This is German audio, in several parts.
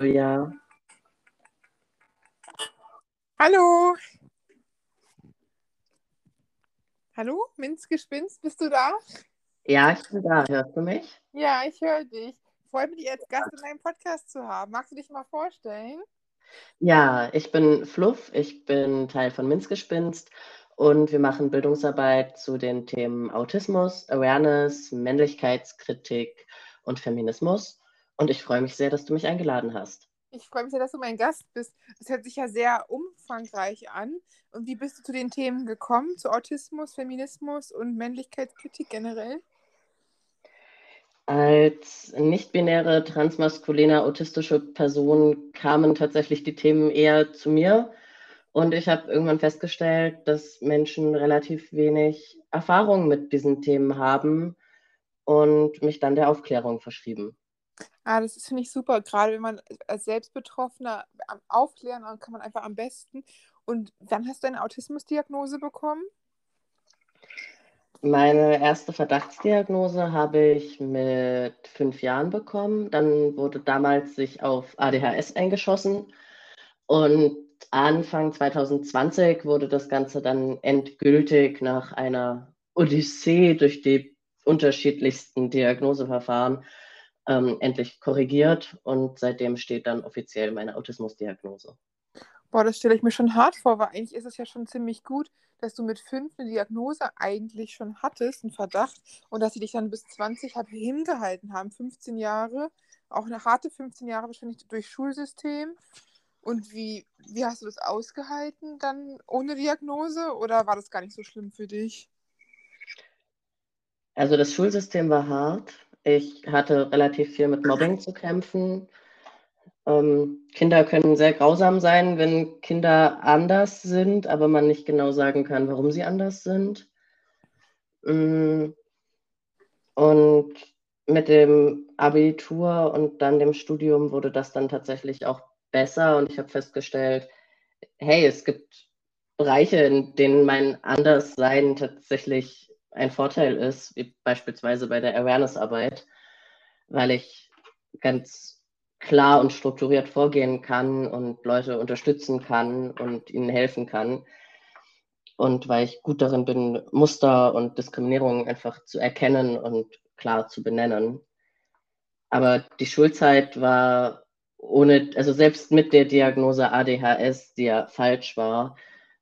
Ja. Hallo. Hallo, Minzgespinst, bist du da? Ja, ich bin da. Hörst du mich? Ja, ich höre dich. Freue mich, dich als Gast in meinem Podcast zu haben. Magst du dich mal vorstellen? Ja, ich bin Fluff, ich bin Teil von Minzgespinst und wir machen Bildungsarbeit zu den Themen Autismus, Awareness, Männlichkeitskritik und Feminismus. Und ich freue mich sehr, dass du mich eingeladen hast. Ich freue mich sehr, dass du mein Gast bist. Das hört sich ja sehr umfangreich an. Und wie bist du zu den Themen gekommen? Zu Autismus, Feminismus und Männlichkeitskritik generell? Als nicht-binäre, transmaskuline, autistische Person kamen tatsächlich die Themen eher zu mir. Und ich habe irgendwann festgestellt, dass Menschen relativ wenig Erfahrung mit diesen Themen haben und mich dann der Aufklärung verschrieben. Ah, das finde ich super. Gerade wenn man als Selbstbetroffener Aufklären kann man einfach am besten. Und wann hast du eine Autismusdiagnose bekommen? Meine erste Verdachtsdiagnose habe ich mit fünf Jahren bekommen. Dann wurde damals sich auf ADHS eingeschossen. Und Anfang 2020 wurde das Ganze dann endgültig nach einer Odyssee durch die unterschiedlichsten Diagnoseverfahren ähm, endlich korrigiert und seitdem steht dann offiziell meine Autismusdiagnose. Boah, das stelle ich mir schon hart vor, weil eigentlich ist es ja schon ziemlich gut, dass du mit fünf eine Diagnose eigentlich schon hattest, einen Verdacht, und dass sie dich dann bis 20 hat hingehalten haben, 15 Jahre, auch eine harte 15 Jahre wahrscheinlich durch Schulsystem. Und wie, wie hast du das ausgehalten dann ohne Diagnose oder war das gar nicht so schlimm für dich? Also das Schulsystem war hart. Ich hatte relativ viel mit Mobbing zu kämpfen. Ähm, Kinder können sehr grausam sein, wenn Kinder anders sind, aber man nicht genau sagen kann, warum sie anders sind. Mm. Und mit dem Abitur und dann dem Studium wurde das dann tatsächlich auch besser und ich habe festgestellt, hey, es gibt Bereiche, in denen mein Anderssein tatsächlich ein Vorteil ist, wie beispielsweise bei der Awareness-Arbeit, weil ich ganz klar und strukturiert vorgehen kann und Leute unterstützen kann und ihnen helfen kann. Und weil ich gut darin bin, Muster und Diskriminierung einfach zu erkennen und klar zu benennen. Aber die Schulzeit war ohne, also selbst mit der Diagnose ADHS, die ja falsch war,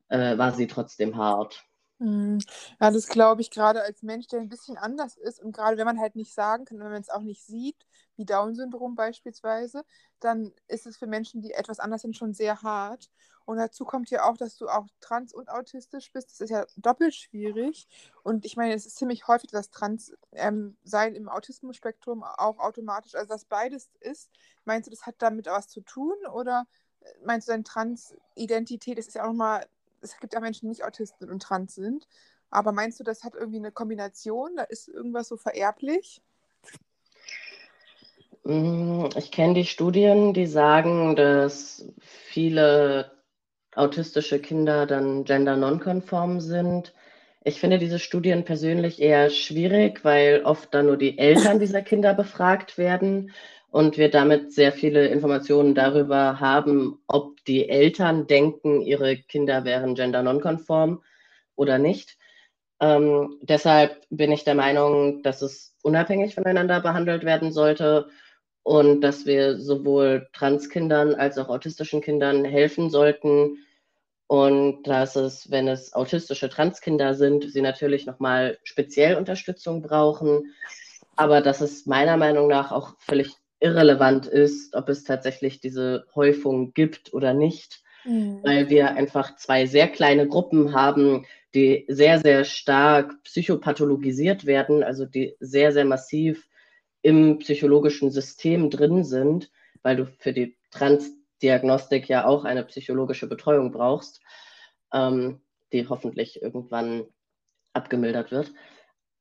äh, war sie trotzdem hart. Hm. Ja, das glaube ich gerade als Mensch, der ein bisschen anders ist und gerade wenn man halt nicht sagen kann, wenn man es auch nicht sieht, wie Down-Syndrom beispielsweise, dann ist es für Menschen, die etwas anders sind, schon sehr hart. Und dazu kommt ja auch, dass du auch trans und autistisch bist. Das ist ja doppelt schwierig. Und ich meine, es ist ziemlich häufig, dass Trans ähm, im Autismus-Spektrum auch automatisch, also dass beides ist. Meinst du, das hat damit was zu tun? Oder äh, meinst du, deine Trans-Identität, das ist ja auch nochmal es gibt ja Menschen, die nicht Autisten und trans sind. Aber meinst du, das hat irgendwie eine Kombination? Da ist irgendwas so vererblich? Mm, ich kenne die Studien, die sagen, dass viele autistische Kinder dann gender nonkonform sind. Ich finde diese Studien persönlich eher schwierig, weil oft dann nur die Eltern dieser Kinder befragt werden und wir damit sehr viele Informationen darüber haben, ob die Eltern denken, ihre Kinder wären gender nonkonform oder nicht. Ähm, deshalb bin ich der Meinung, dass es unabhängig voneinander behandelt werden sollte und dass wir sowohl Transkindern als auch autistischen Kindern helfen sollten und dass es, wenn es autistische Transkinder sind, sie natürlich nochmal speziell Unterstützung brauchen, aber dass es meiner Meinung nach auch völlig irrelevant ist, ob es tatsächlich diese Häufung gibt oder nicht, mhm. weil wir einfach zwei sehr kleine Gruppen haben, die sehr, sehr stark psychopathologisiert werden, also die sehr, sehr massiv im psychologischen System drin sind, weil du für die Transdiagnostik ja auch eine psychologische Betreuung brauchst, ähm, die hoffentlich irgendwann abgemildert wird.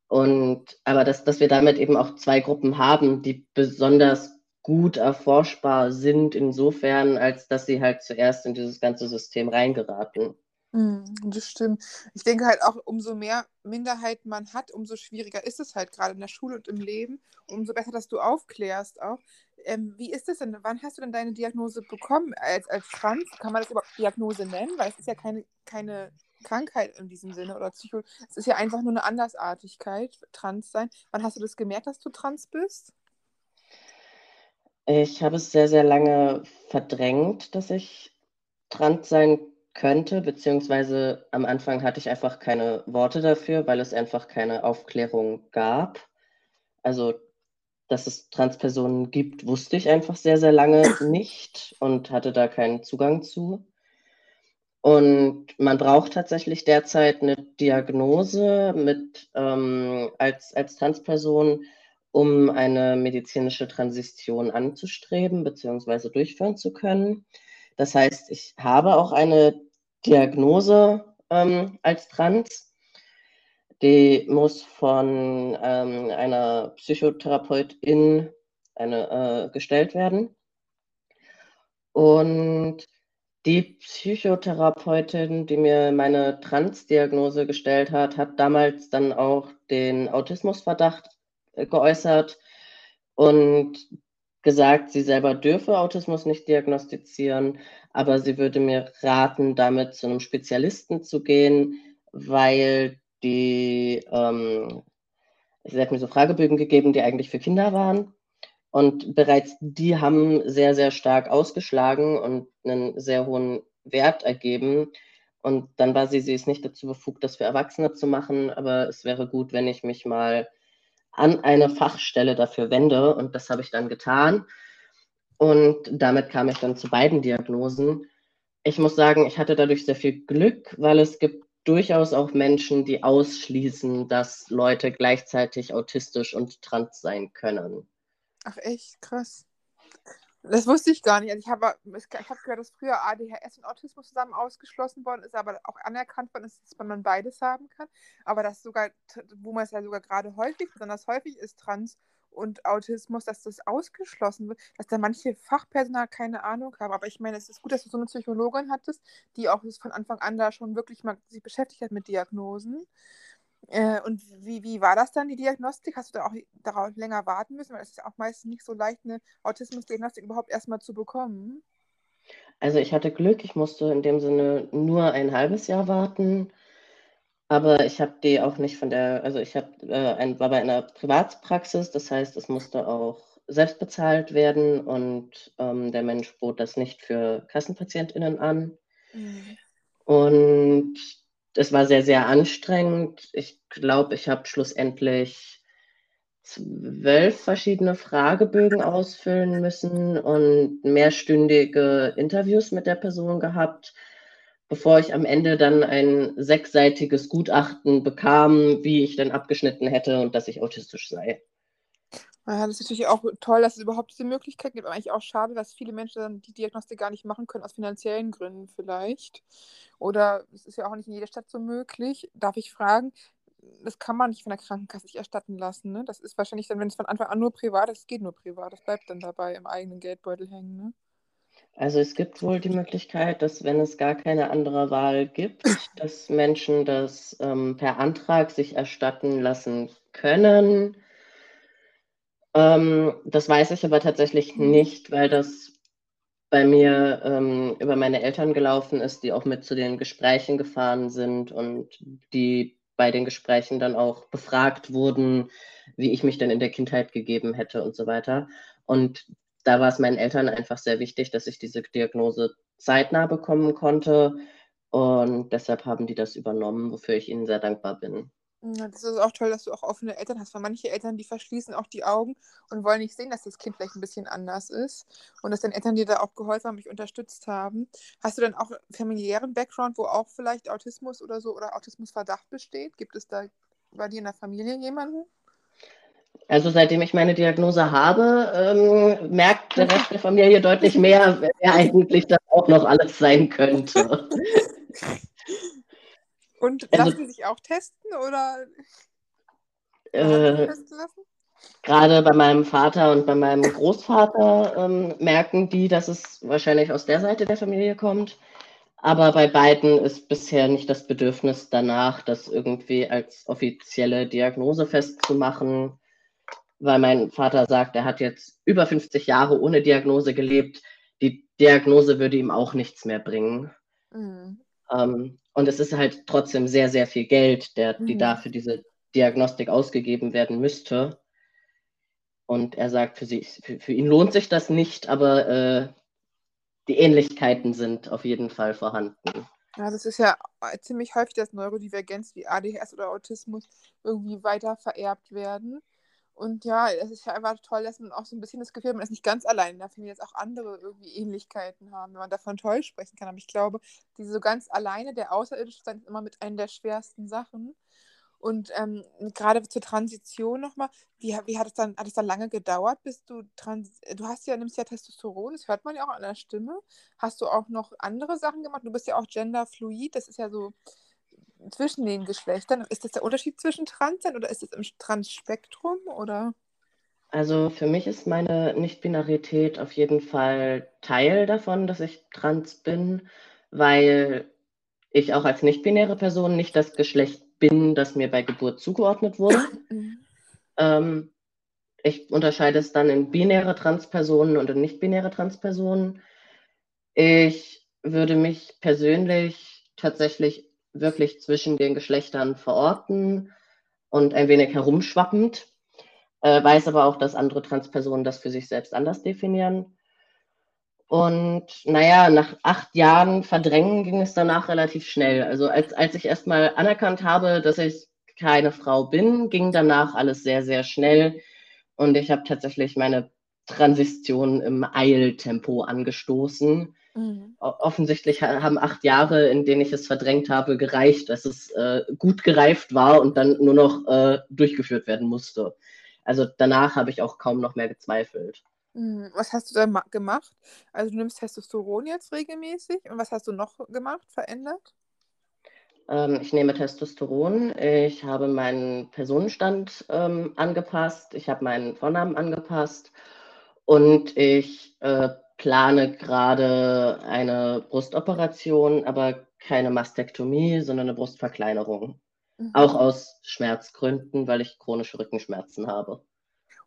Und aber dass, dass wir damit eben auch zwei Gruppen haben, die besonders gut erforschbar sind, insofern, als dass sie halt zuerst in dieses ganze System reingeraten. Hm, das stimmt. Ich denke halt auch, umso mehr Minderheiten man hat, umso schwieriger ist es halt gerade in der Schule und im Leben. Umso besser, dass du aufklärst auch. Ähm, wie ist es denn? Wann hast du denn deine Diagnose bekommen als, als Trans? Kann man das überhaupt Diagnose nennen? Weil es ist ja keine, keine Krankheit in diesem Sinne oder Psycho. Es ist ja einfach nur eine Andersartigkeit, trans sein. Wann hast du das gemerkt, dass du trans bist? Ich habe es sehr, sehr lange verdrängt, dass ich trans sein könnte, beziehungsweise am Anfang hatte ich einfach keine Worte dafür, weil es einfach keine Aufklärung gab. Also, dass es Transpersonen gibt, wusste ich einfach sehr, sehr lange nicht und hatte da keinen Zugang zu. Und man braucht tatsächlich derzeit eine Diagnose mit, ähm, als, als Transperson, um eine medizinische Transition anzustreben bzw. durchführen zu können. Das heißt, ich habe auch eine Diagnose ähm, als Trans. Die muss von ähm, einer Psychotherapeutin eine, äh, gestellt werden. Und die Psychotherapeutin, die mir meine Trans-Diagnose gestellt hat, hat damals dann auch den Autismusverdacht äh, geäußert und gesagt, sie selber dürfe Autismus nicht diagnostizieren, aber sie würde mir raten, damit zu einem Spezialisten zu gehen, weil die, ähm, sie hat mir so Fragebögen gegeben, die eigentlich für Kinder waren. Und bereits die haben sehr, sehr stark ausgeschlagen und einen sehr hohen Wert ergeben. Und dann war sie, sie ist nicht dazu befugt, das für Erwachsene zu machen, aber es wäre gut, wenn ich mich mal an eine Fachstelle dafür wende. Und das habe ich dann getan. Und damit kam ich dann zu beiden Diagnosen. Ich muss sagen, ich hatte dadurch sehr viel Glück, weil es gibt durchaus auch Menschen, die ausschließen, dass Leute gleichzeitig autistisch und trans sein können. Ach echt, krass. Das wusste ich gar nicht. Also ich habe ich hab gehört, dass früher ADHS und Autismus zusammen ausgeschlossen worden ist, aber auch anerkannt worden ist, dass man beides haben kann. Aber das sogar, wo man es ja sogar gerade häufig, besonders häufig ist, Trans und Autismus, dass das ausgeschlossen wird, dass da manche Fachpersonal keine Ahnung haben. Aber ich meine, es ist gut, dass du so eine Psychologin hattest, die auch von Anfang an da schon wirklich mal sich beschäftigt hat mit Diagnosen. Äh, und wie, wie war das dann, die Diagnostik? Hast du da auch darauf länger warten müssen? Weil es ist ja auch meistens nicht so leicht, eine Autismusdiagnostik überhaupt erstmal zu bekommen. Also ich hatte Glück, ich musste in dem Sinne nur ein halbes Jahr warten. Aber ich habe die auch nicht von der, also ich hab, äh, ein, war bei einer Privatpraxis, das heißt, es musste auch selbst bezahlt werden und ähm, der Mensch bot das nicht für KassenpatientInnen an. Mhm. Und es war sehr, sehr anstrengend. Ich glaube, ich habe schlussendlich zwölf verschiedene Fragebögen ausfüllen müssen und mehrstündige Interviews mit der Person gehabt, bevor ich am Ende dann ein sechsseitiges Gutachten bekam, wie ich denn abgeschnitten hätte und dass ich autistisch sei. Ja, das ist natürlich auch toll, dass es überhaupt diese Möglichkeit gibt. Aber eigentlich auch schade, dass viele Menschen dann die Diagnostik gar nicht machen können, aus finanziellen Gründen vielleicht. Oder es ist ja auch nicht in jeder Stadt so möglich. Darf ich fragen, das kann man nicht von der Krankenkasse sich erstatten lassen. Ne? Das ist wahrscheinlich dann, wenn es von Anfang an nur privat ist, es geht nur privat. Das bleibt dann dabei im eigenen Geldbeutel hängen. Ne? Also es gibt wohl die Möglichkeit, dass wenn es gar keine andere Wahl gibt, dass Menschen das ähm, per Antrag sich erstatten lassen können. Ähm, das weiß ich aber tatsächlich mhm. nicht, weil das bei mir ähm, über meine Eltern gelaufen ist, die auch mit zu den Gesprächen gefahren sind und die bei den Gesprächen dann auch befragt wurden, wie ich mich denn in der Kindheit gegeben hätte und so weiter. Und da war es meinen Eltern einfach sehr wichtig, dass ich diese Diagnose zeitnah bekommen konnte. Und deshalb haben die das übernommen, wofür ich ihnen sehr dankbar bin. Das ist auch toll, dass du auch offene Eltern hast, weil manche Eltern, die verschließen auch die Augen und wollen nicht sehen, dass das Kind vielleicht ein bisschen anders ist und dass deine Eltern dir da auch geholfen haben, mich unterstützt haben. Hast du dann auch familiären Background, wo auch vielleicht Autismus oder so oder Autismusverdacht besteht? Gibt es da bei dir in der Familie jemanden? Also seitdem ich meine Diagnose habe, ähm, merkt der Rest der Familie deutlich mehr, wer eigentlich das auch noch alles sein könnte. Und also, lassen Sie sich auch testen oder äh, testen lassen? Gerade bei meinem Vater und bei meinem Großvater ähm, merken die, dass es wahrscheinlich aus der Seite der Familie kommt. Aber bei beiden ist bisher nicht das Bedürfnis danach, das irgendwie als offizielle Diagnose festzumachen, weil mein Vater sagt, er hat jetzt über 50 Jahre ohne Diagnose gelebt. Die Diagnose würde ihm auch nichts mehr bringen. Mhm. Ähm, und es ist halt trotzdem sehr, sehr viel Geld, der, die mhm. da für diese Diagnostik ausgegeben werden müsste. Und er sagt, für, sie, für, für ihn lohnt sich das nicht, aber äh, die Ähnlichkeiten sind auf jeden Fall vorhanden. Ja, das ist ja ziemlich häufig, dass Neurodivergenz wie ADHS oder Autismus irgendwie weiter vererbt werden. Und ja, es ist ja einfach toll, dass man auch so ein bisschen das Gefühl hat, man ist nicht ganz allein. Da finden jetzt auch andere irgendwie Ähnlichkeiten haben, wenn man davon toll sprechen kann. Aber ich glaube, diese so ganz alleine, der außerirdische sein, ist immer mit einer der schwersten Sachen. Und ähm, gerade zur Transition nochmal, wie, wie hat es dann, hat es dann lange gedauert, bis du trans du hast ja, nimmst ja Testosteron, das hört man ja auch an der Stimme. Hast du auch noch andere Sachen gemacht? Du bist ja auch genderfluid, das ist ja so zwischen den Geschlechtern. Ist das der Unterschied zwischen Trans sein oder ist es im Transspektrum oder? Also für mich ist meine Nichtbinarität auf jeden Fall Teil davon, dass ich trans bin, weil ich auch als nichtbinäre Person nicht das Geschlecht bin, das mir bei Geburt zugeordnet wurde. Mhm. Ähm, ich unterscheide es dann in binäre Transpersonen und in nicht-binäre Transpersonen. Ich würde mich persönlich tatsächlich wirklich zwischen den Geschlechtern verorten und ein wenig herumschwappend, äh, weiß aber auch, dass andere Transpersonen das für sich selbst anders definieren. Und naja, nach acht Jahren Verdrängen ging es danach relativ schnell. Also als, als ich erstmal anerkannt habe, dass ich keine Frau bin, ging danach alles sehr, sehr schnell. Und ich habe tatsächlich meine Transition im Eiltempo angestoßen. Mhm. Offensichtlich haben acht Jahre, in denen ich es verdrängt habe, gereicht, dass es äh, gut gereift war und dann nur noch äh, durchgeführt werden musste. Also danach habe ich auch kaum noch mehr gezweifelt. Mhm. Was hast du da gemacht? Also du nimmst Testosteron jetzt regelmäßig und was hast du noch gemacht, verändert? Ähm, ich nehme Testosteron, ich habe meinen Personenstand ähm, angepasst, ich habe meinen Vornamen angepasst und ich äh, plane gerade eine Brustoperation, aber keine Mastektomie, sondern eine Brustverkleinerung. Mhm. Auch aus Schmerzgründen, weil ich chronische Rückenschmerzen habe.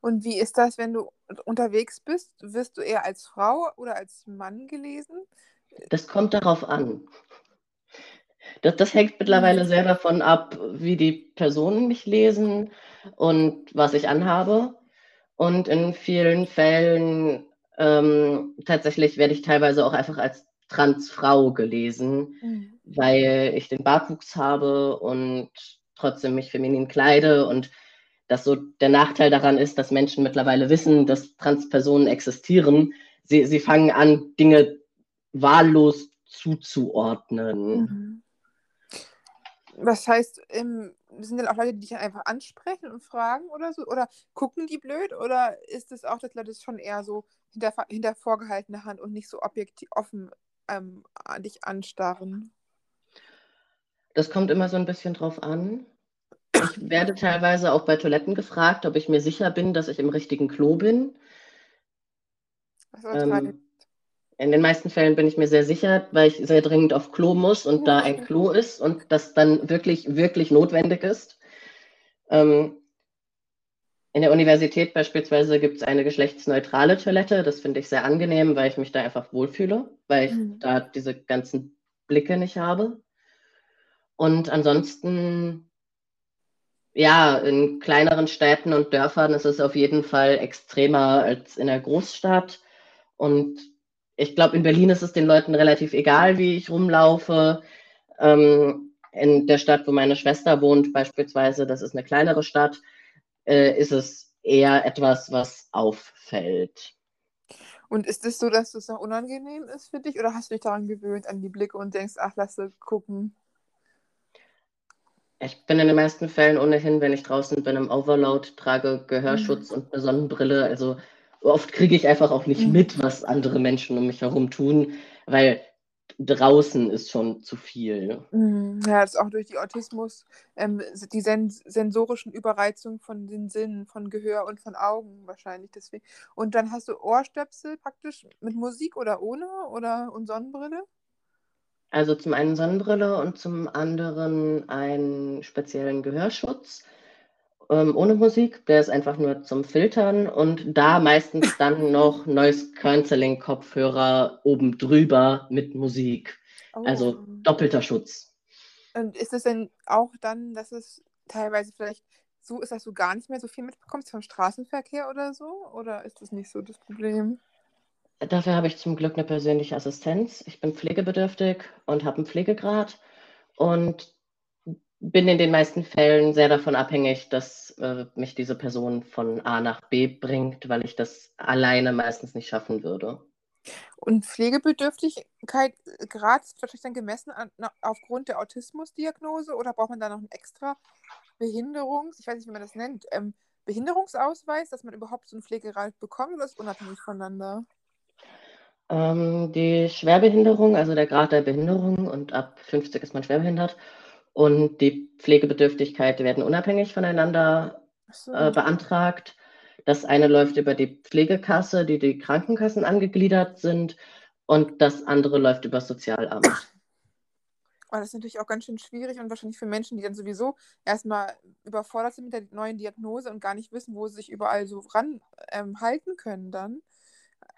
Und wie ist das, wenn du unterwegs bist? Wirst du eher als Frau oder als Mann gelesen? Das kommt darauf an. Das, das hängt mittlerweile mhm. sehr davon ab, wie die Personen mich lesen und was ich anhabe. Und in vielen Fällen ähm, tatsächlich werde ich teilweise auch einfach als Transfrau gelesen, mhm. weil ich den Bartwuchs habe und trotzdem mich feminin kleide und dass so der Nachteil daran ist, dass Menschen mittlerweile wissen, dass Transpersonen existieren. Sie, sie fangen an, Dinge wahllos zuzuordnen. Mhm. Was heißt, im, sind denn auch Leute, die dich einfach ansprechen und fragen oder so? Oder gucken die blöd? Oder ist es auch, dass Leute es schon eher so hinter, hinter vorgehaltener Hand und nicht so objektiv offen ähm, dich anstarren? Das kommt immer so ein bisschen drauf an. Ich werde teilweise auch bei Toiletten gefragt, ob ich mir sicher bin, dass ich im richtigen Klo bin. Ähm, in den meisten Fällen bin ich mir sehr sicher, weil ich sehr dringend auf Klo muss und da ein Klo ist und das dann wirklich, wirklich notwendig ist. Ähm, in der Universität beispielsweise gibt es eine geschlechtsneutrale Toilette. Das finde ich sehr angenehm, weil ich mich da einfach wohlfühle, weil ich mhm. da diese ganzen Blicke nicht habe. Und ansonsten, ja, in kleineren Städten und Dörfern ist es auf jeden Fall extremer als in der Großstadt. Und ich glaube, in Berlin ist es den Leuten relativ egal, wie ich rumlaufe. Ähm, in der Stadt, wo meine Schwester wohnt, beispielsweise, das ist eine kleinere Stadt, äh, ist es eher etwas, was auffällt. Und ist es so, dass es noch unangenehm ist für dich oder hast du dich daran gewöhnt, an die Blicke und denkst, ach, lass gucken? Ich bin in den meisten Fällen ohnehin, wenn ich draußen bin, im Overload, trage Gehörschutz mhm. und eine Sonnenbrille. Also oft kriege ich einfach auch nicht mhm. mit, was andere Menschen um mich herum tun, weil draußen ist schon zu viel. Mhm. Ja, das ist auch durch die Autismus, ähm, die sens sensorischen Überreizungen von den Sinnen, von Gehör und von Augen wahrscheinlich deswegen. Und dann hast du Ohrstöpsel praktisch mit Musik oder ohne oder und Sonnenbrille? Also zum einen Sonnenbrille und zum anderen einen speziellen Gehörschutz ähm, ohne Musik. Der ist einfach nur zum Filtern und da meistens dann noch Noise Cancelling Kopfhörer oben drüber mit Musik. Oh. Also doppelter Schutz. Und ist es denn auch dann, dass es teilweise vielleicht so ist, dass du gar nicht mehr so viel mitbekommst vom Straßenverkehr oder so? Oder ist das nicht so das Problem? Dafür habe ich zum Glück eine persönliche Assistenz. Ich bin pflegebedürftig und habe einen Pflegegrad und bin in den meisten Fällen sehr davon abhängig, dass äh, mich diese Person von A nach B bringt, weil ich das alleine meistens nicht schaffen würde. Und Pflegebedürftigkeit äh, Grad ist wahrscheinlich dann gemessen an, na, aufgrund der Autismusdiagnose oder braucht man da noch einen extra Behinderungs, ich weiß nicht, wie man das nennt, ähm, Behinderungsausweis, dass man überhaupt so einen Pflegegrad bekommt oder ist unabhängig voneinander? Ähm, die Schwerbehinderung, also der Grad der Behinderung und ab 50 ist man schwerbehindert und die Pflegebedürftigkeit werden unabhängig voneinander so. äh, beantragt. Das eine läuft über die Pflegekasse, die die Krankenkassen angegliedert sind und das andere läuft über das Sozialamt. Aber das ist natürlich auch ganz schön schwierig und wahrscheinlich für Menschen, die dann sowieso erstmal überfordert sind mit der neuen Diagnose und gar nicht wissen, wo sie sich überall so ranhalten ähm, können dann.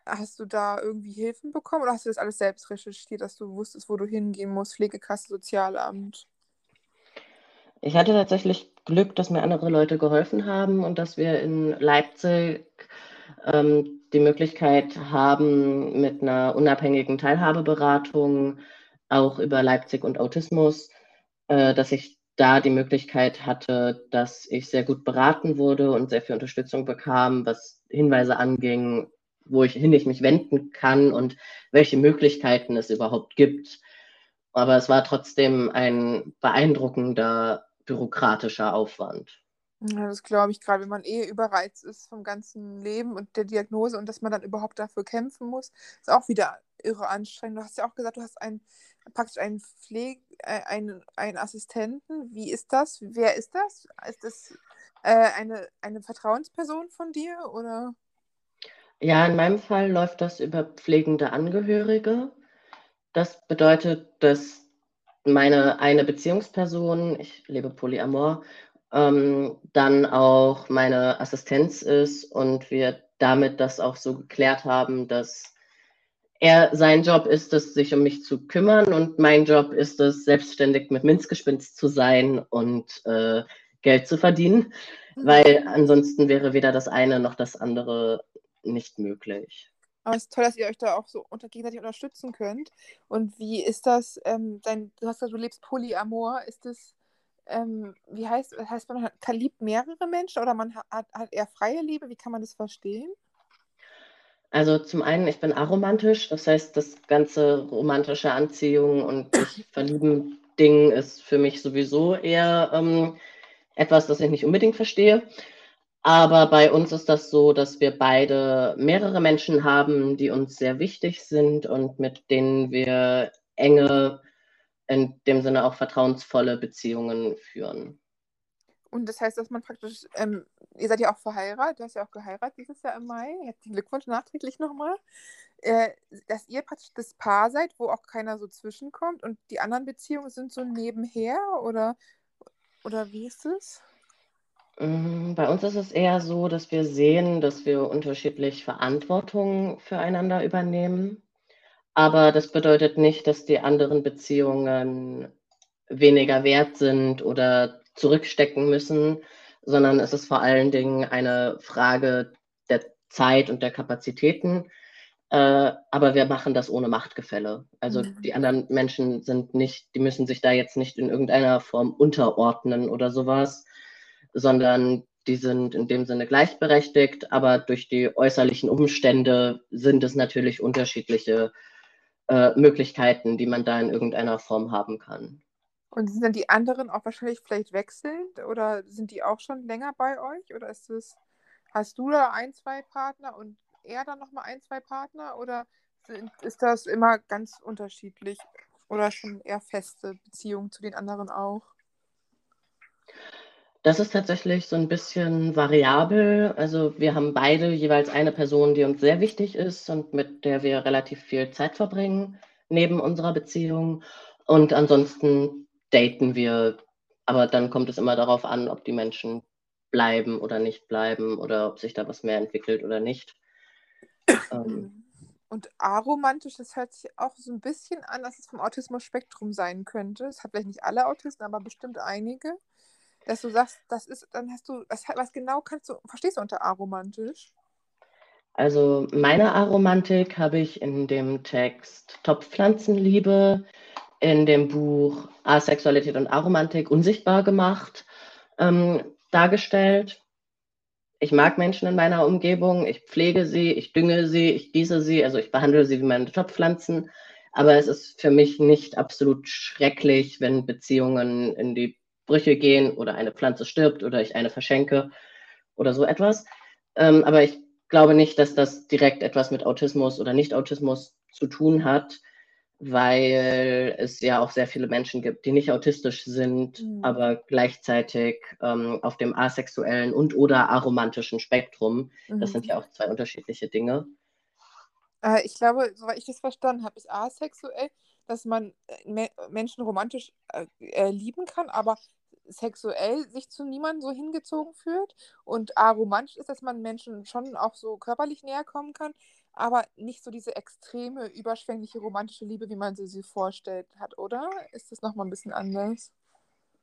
Hast du da irgendwie Hilfen bekommen oder hast du das alles selbst recherchiert, dass du wusstest, wo du hingehen musst, Pflegekasse, Sozialamt? Ich hatte tatsächlich Glück, dass mir andere Leute geholfen haben und dass wir in Leipzig ähm, die Möglichkeit haben, mit einer unabhängigen Teilhabeberatung auch über Leipzig und Autismus, äh, dass ich da die Möglichkeit hatte, dass ich sehr gut beraten wurde und sehr viel Unterstützung bekam, was Hinweise anging, wohin ich mich wenden kann und welche Möglichkeiten es überhaupt gibt. Aber es war trotzdem ein beeindruckender bürokratischer Aufwand. Ja, das glaube ich, gerade wenn man eh überreizt ist vom ganzen Leben und der Diagnose und dass man dann überhaupt dafür kämpfen muss, ist auch wieder irre anstrengend. Du hast ja auch gesagt, du hast einen, praktisch einen Pflege, äh, einen, einen Assistenten. Wie ist das? Wer ist das? Ist das äh, eine, eine Vertrauensperson von dir oder? Ja, in meinem Fall läuft das über pflegende Angehörige. Das bedeutet, dass meine eine Beziehungsperson, ich lebe polyamor, ähm, dann auch meine Assistenz ist und wir damit das auch so geklärt haben, dass er sein Job ist es, sich um mich zu kümmern und mein Job ist es, selbstständig mit Minzgespinst zu sein und äh, Geld zu verdienen, mhm. weil ansonsten wäre weder das eine noch das andere nicht möglich. Aber es ist toll, dass ihr euch da auch so unter gegenseitig unterstützen könnt. Und wie ist das, ähm, dein, du hast gesagt, du lebst Polyamor, ist das, ähm, wie heißt, heißt man, hat, liebt mehrere Menschen oder man hat, hat eher freie Liebe? Wie kann man das verstehen? Also zum einen, ich bin aromantisch, das heißt, das ganze romantische Anziehung und sich verlieben Ding ist für mich sowieso eher ähm, etwas, das ich nicht unbedingt verstehe. Aber bei uns ist das so, dass wir beide mehrere Menschen haben, die uns sehr wichtig sind und mit denen wir enge, in dem Sinne auch vertrauensvolle Beziehungen führen. Und das heißt, dass man praktisch, ähm, ihr seid ja auch verheiratet, du hast ja auch geheiratet dieses Jahr im Mai, herzlichen Glückwunsch nachträglich nochmal, äh, dass ihr praktisch das Paar seid, wo auch keiner so zwischenkommt und die anderen Beziehungen sind so nebenher oder, oder wie ist es? Mm, bei uns ist es eher so, dass wir sehen, dass wir unterschiedlich Verantwortung füreinander übernehmen. Aber das bedeutet nicht, dass die anderen Beziehungen weniger wert sind oder zurückstecken müssen, sondern es ist vor allen Dingen eine Frage der Zeit und der Kapazitäten. Äh, aber wir machen das ohne Machtgefälle. Also mhm. die anderen Menschen sind nicht, die müssen sich da jetzt nicht in irgendeiner Form unterordnen oder sowas, sondern die sind in dem Sinne gleichberechtigt, aber durch die äußerlichen Umstände sind es natürlich unterschiedliche äh, Möglichkeiten, die man da in irgendeiner Form haben kann. Und sind dann die anderen auch wahrscheinlich vielleicht wechselnd oder sind die auch schon länger bei euch? Oder ist es, hast du da ein, zwei Partner und er dann nochmal ein, zwei Partner? Oder sind, ist das immer ganz unterschiedlich oder schon eher feste Beziehungen zu den anderen auch? Das ist tatsächlich so ein bisschen variabel. Also wir haben beide jeweils eine Person, die uns sehr wichtig ist und mit der wir relativ viel Zeit verbringen. neben unserer Beziehung. Und ansonsten daten wir. Aber dann kommt es immer darauf an, ob die Menschen bleiben oder nicht bleiben oder ob sich da was mehr entwickelt oder nicht. ähm. Und aromantisch, das hört sich auch so ein bisschen an, dass es vom Autismus-Spektrum sein könnte. Es hat vielleicht nicht alle Autisten, aber bestimmt einige. Dass du sagst, das ist, dann hast du, was, was genau kannst du, verstehst du unter aromantisch? Also meine Aromantik habe ich in dem Text Topfpflanzenliebe, in dem Buch Asexualität und Aromantik unsichtbar gemacht, ähm, dargestellt. Ich mag Menschen in meiner Umgebung, ich pflege sie, ich dünge sie, ich gieße sie, also ich behandle sie wie meine Topfpflanzen. Aber es ist für mich nicht absolut schrecklich, wenn Beziehungen in die Brüche gehen oder eine Pflanze stirbt oder ich eine verschenke oder so etwas. Ähm, aber ich glaube nicht, dass das direkt etwas mit Autismus oder Nicht-Autismus zu tun hat, weil es ja auch sehr viele Menschen gibt, die nicht autistisch sind, mhm. aber gleichzeitig ähm, auf dem asexuellen und oder aromantischen Spektrum. Mhm. Das sind ja auch zwei unterschiedliche Dinge. Äh, ich glaube, soweit ich das verstanden habe, ist asexuell, dass man äh, Menschen romantisch äh, äh, lieben kann, aber sexuell sich zu niemandem so hingezogen fühlt. Und aromantisch ist, dass man Menschen schon auch so körperlich näher kommen kann, aber nicht so diese extreme, überschwängliche romantische Liebe, wie man sie sich vorstellt hat, oder? Ist das nochmal ein bisschen anders?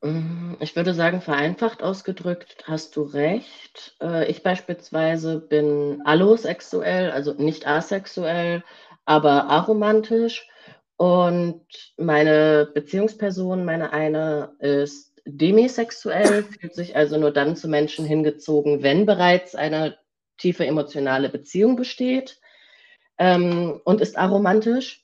Mm, ich würde sagen, vereinfacht ausgedrückt hast du recht. Äh, ich beispielsweise bin allosexuell, also nicht asexuell, aber aromantisch. Und meine Beziehungsperson, meine eine, ist demisexuell, fühlt sich also nur dann zu Menschen hingezogen, wenn bereits eine tiefe emotionale Beziehung besteht ähm, und ist aromantisch.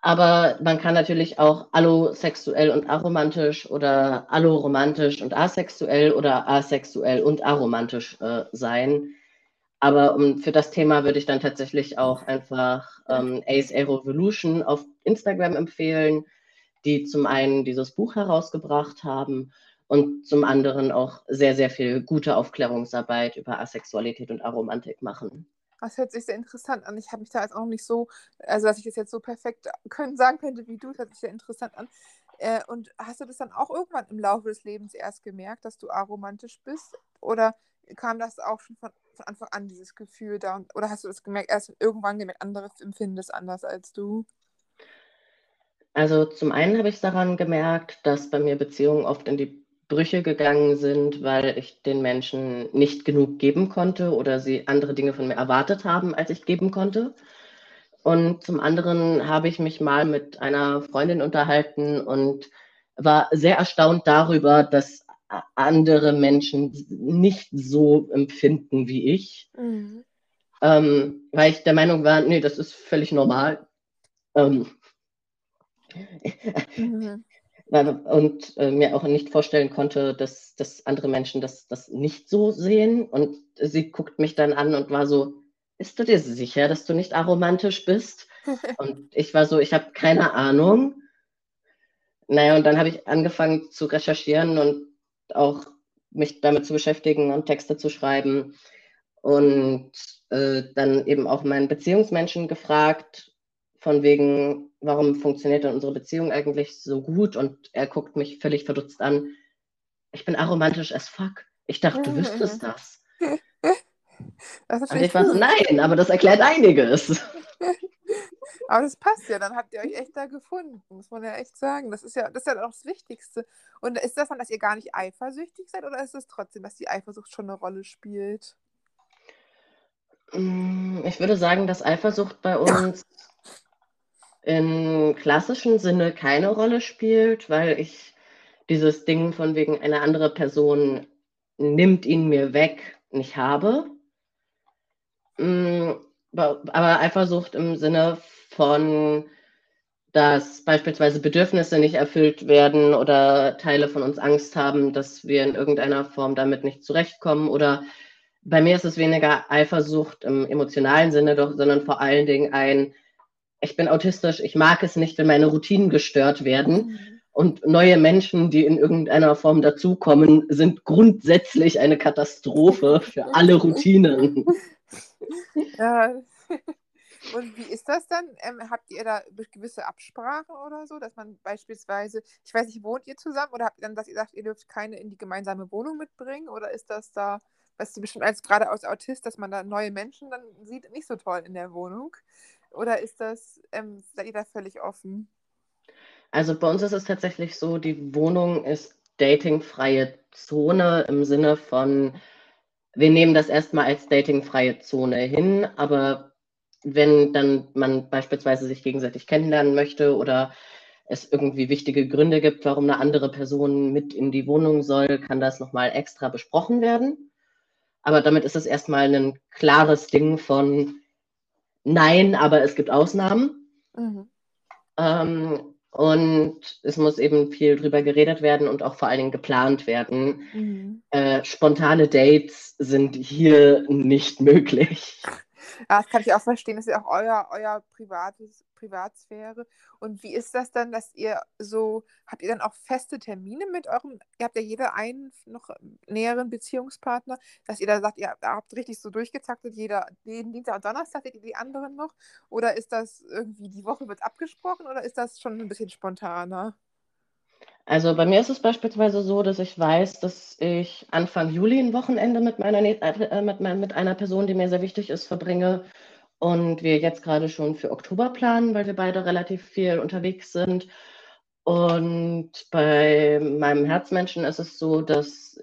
Aber man kann natürlich auch allosexuell und aromantisch oder alloromantisch und asexuell oder asexuell und aromantisch äh, sein. Aber um, für das Thema würde ich dann tatsächlich auch einfach ähm, Ace A Revolution auf Instagram empfehlen die zum einen dieses Buch herausgebracht haben und zum anderen auch sehr, sehr viel gute Aufklärungsarbeit über Asexualität und Aromantik machen. Das hört sich sehr interessant an. Ich habe mich da jetzt auch nicht so, also dass ich das jetzt so perfekt können, sagen könnte wie du, das hört sich sehr interessant an. Äh, und hast du das dann auch irgendwann im Laufe des Lebens erst gemerkt, dass du aromantisch bist? Oder kam das auch schon von, von Anfang an, dieses Gefühl da? Oder hast du das gemerkt, erst irgendwann gemerkt, andere empfinden das anders als du? Also zum einen habe ich daran gemerkt, dass bei mir Beziehungen oft in die Brüche gegangen sind, weil ich den Menschen nicht genug geben konnte oder sie andere Dinge von mir erwartet haben, als ich geben konnte. Und zum anderen habe ich mich mal mit einer Freundin unterhalten und war sehr erstaunt darüber, dass andere Menschen nicht so empfinden wie ich. Mhm. Ähm, weil ich der Meinung war, nee, das ist völlig normal. Ähm, Mhm. Und äh, mir auch nicht vorstellen konnte, dass, dass andere Menschen das, das nicht so sehen. Und sie guckt mich dann an und war so, bist du dir sicher, dass du nicht aromantisch bist? und ich war so, ich habe keine Ahnung. Naja, und dann habe ich angefangen zu recherchieren und auch mich damit zu beschäftigen und Texte zu schreiben. Und äh, dann eben auch meinen Beziehungsmenschen gefragt, von wegen, warum funktioniert denn unsere Beziehung eigentlich so gut? Und er guckt mich völlig verdutzt an. Ich bin aromantisch as fuck. Ich dachte, du wüsstest das. das und ich war so, nein, aber das erklärt einiges. Aber das passt ja, dann habt ihr euch echt da gefunden, muss man ja echt sagen. Das ist ja das, ist ja auch das Wichtigste. Und ist das dann, dass ihr gar nicht eifersüchtig seid oder ist es trotzdem, dass die Eifersucht schon eine Rolle spielt? Mm, ich würde sagen, dass Eifersucht bei uns im klassischen Sinne keine Rolle spielt, weil ich dieses Ding von wegen eine andere Person nimmt ihn mir weg nicht habe. Mm, aber Eifersucht im Sinne von, dass beispielsweise Bedürfnisse nicht erfüllt werden oder Teile von uns Angst haben, dass wir in irgendeiner Form damit nicht zurechtkommen. Oder bei mir ist es weniger Eifersucht im emotionalen Sinne, doch, sondern vor allen Dingen ein, ich bin autistisch, ich mag es nicht, wenn meine Routinen gestört werden. Und neue Menschen, die in irgendeiner Form dazukommen, sind grundsätzlich eine Katastrophe für alle Routinen. Ja, Und wie ist das dann? Ähm, habt ihr da gewisse Absprachen oder so, dass man beispielsweise, ich weiß nicht, wohnt ihr zusammen oder habt ihr dann, dass ihr sagt, ihr dürft keine in die gemeinsame Wohnung mitbringen? Oder ist das da, weißt du, bestimmt als gerade als Autist, dass man da neue Menschen dann sieht, nicht so toll in der Wohnung? Oder ist das, ähm, seid ihr da völlig offen? Also bei uns ist es tatsächlich so, die Wohnung ist datingfreie Zone im Sinne von, wir nehmen das erstmal als datingfreie Zone hin, aber wenn dann man beispielsweise sich gegenseitig kennenlernen möchte oder es irgendwie wichtige Gründe gibt, warum eine andere Person mit in die Wohnung soll, kann das nochmal extra besprochen werden. Aber damit ist es erstmal ein klares Ding von Nein, aber es gibt Ausnahmen. Mhm. Ähm, und es muss eben viel drüber geredet werden und auch vor allen Dingen geplant werden. Mhm. Äh, spontane Dates sind hier nicht möglich. Ja, das kann ich auch verstehen. Das ist ja auch euer, euer privates, Privatsphäre. Und wie ist das dann, dass ihr so, habt ihr dann auch feste Termine mit eurem, ihr habt ja jeder einen noch näheren Beziehungspartner, dass ihr da sagt, ihr habt richtig so durchgetaktet, jeder, jeden Dienstag und Donnerstag seht ihr die anderen noch? Oder ist das irgendwie, die Woche wird abgesprochen oder ist das schon ein bisschen spontaner? Also bei mir ist es beispielsweise so, dass ich weiß, dass ich Anfang Juli ein Wochenende mit, meiner, äh, mit, mit einer Person, die mir sehr wichtig ist, verbringe. Und wir jetzt gerade schon für Oktober planen, weil wir beide relativ viel unterwegs sind. Und bei meinem Herzmenschen ist es so, dass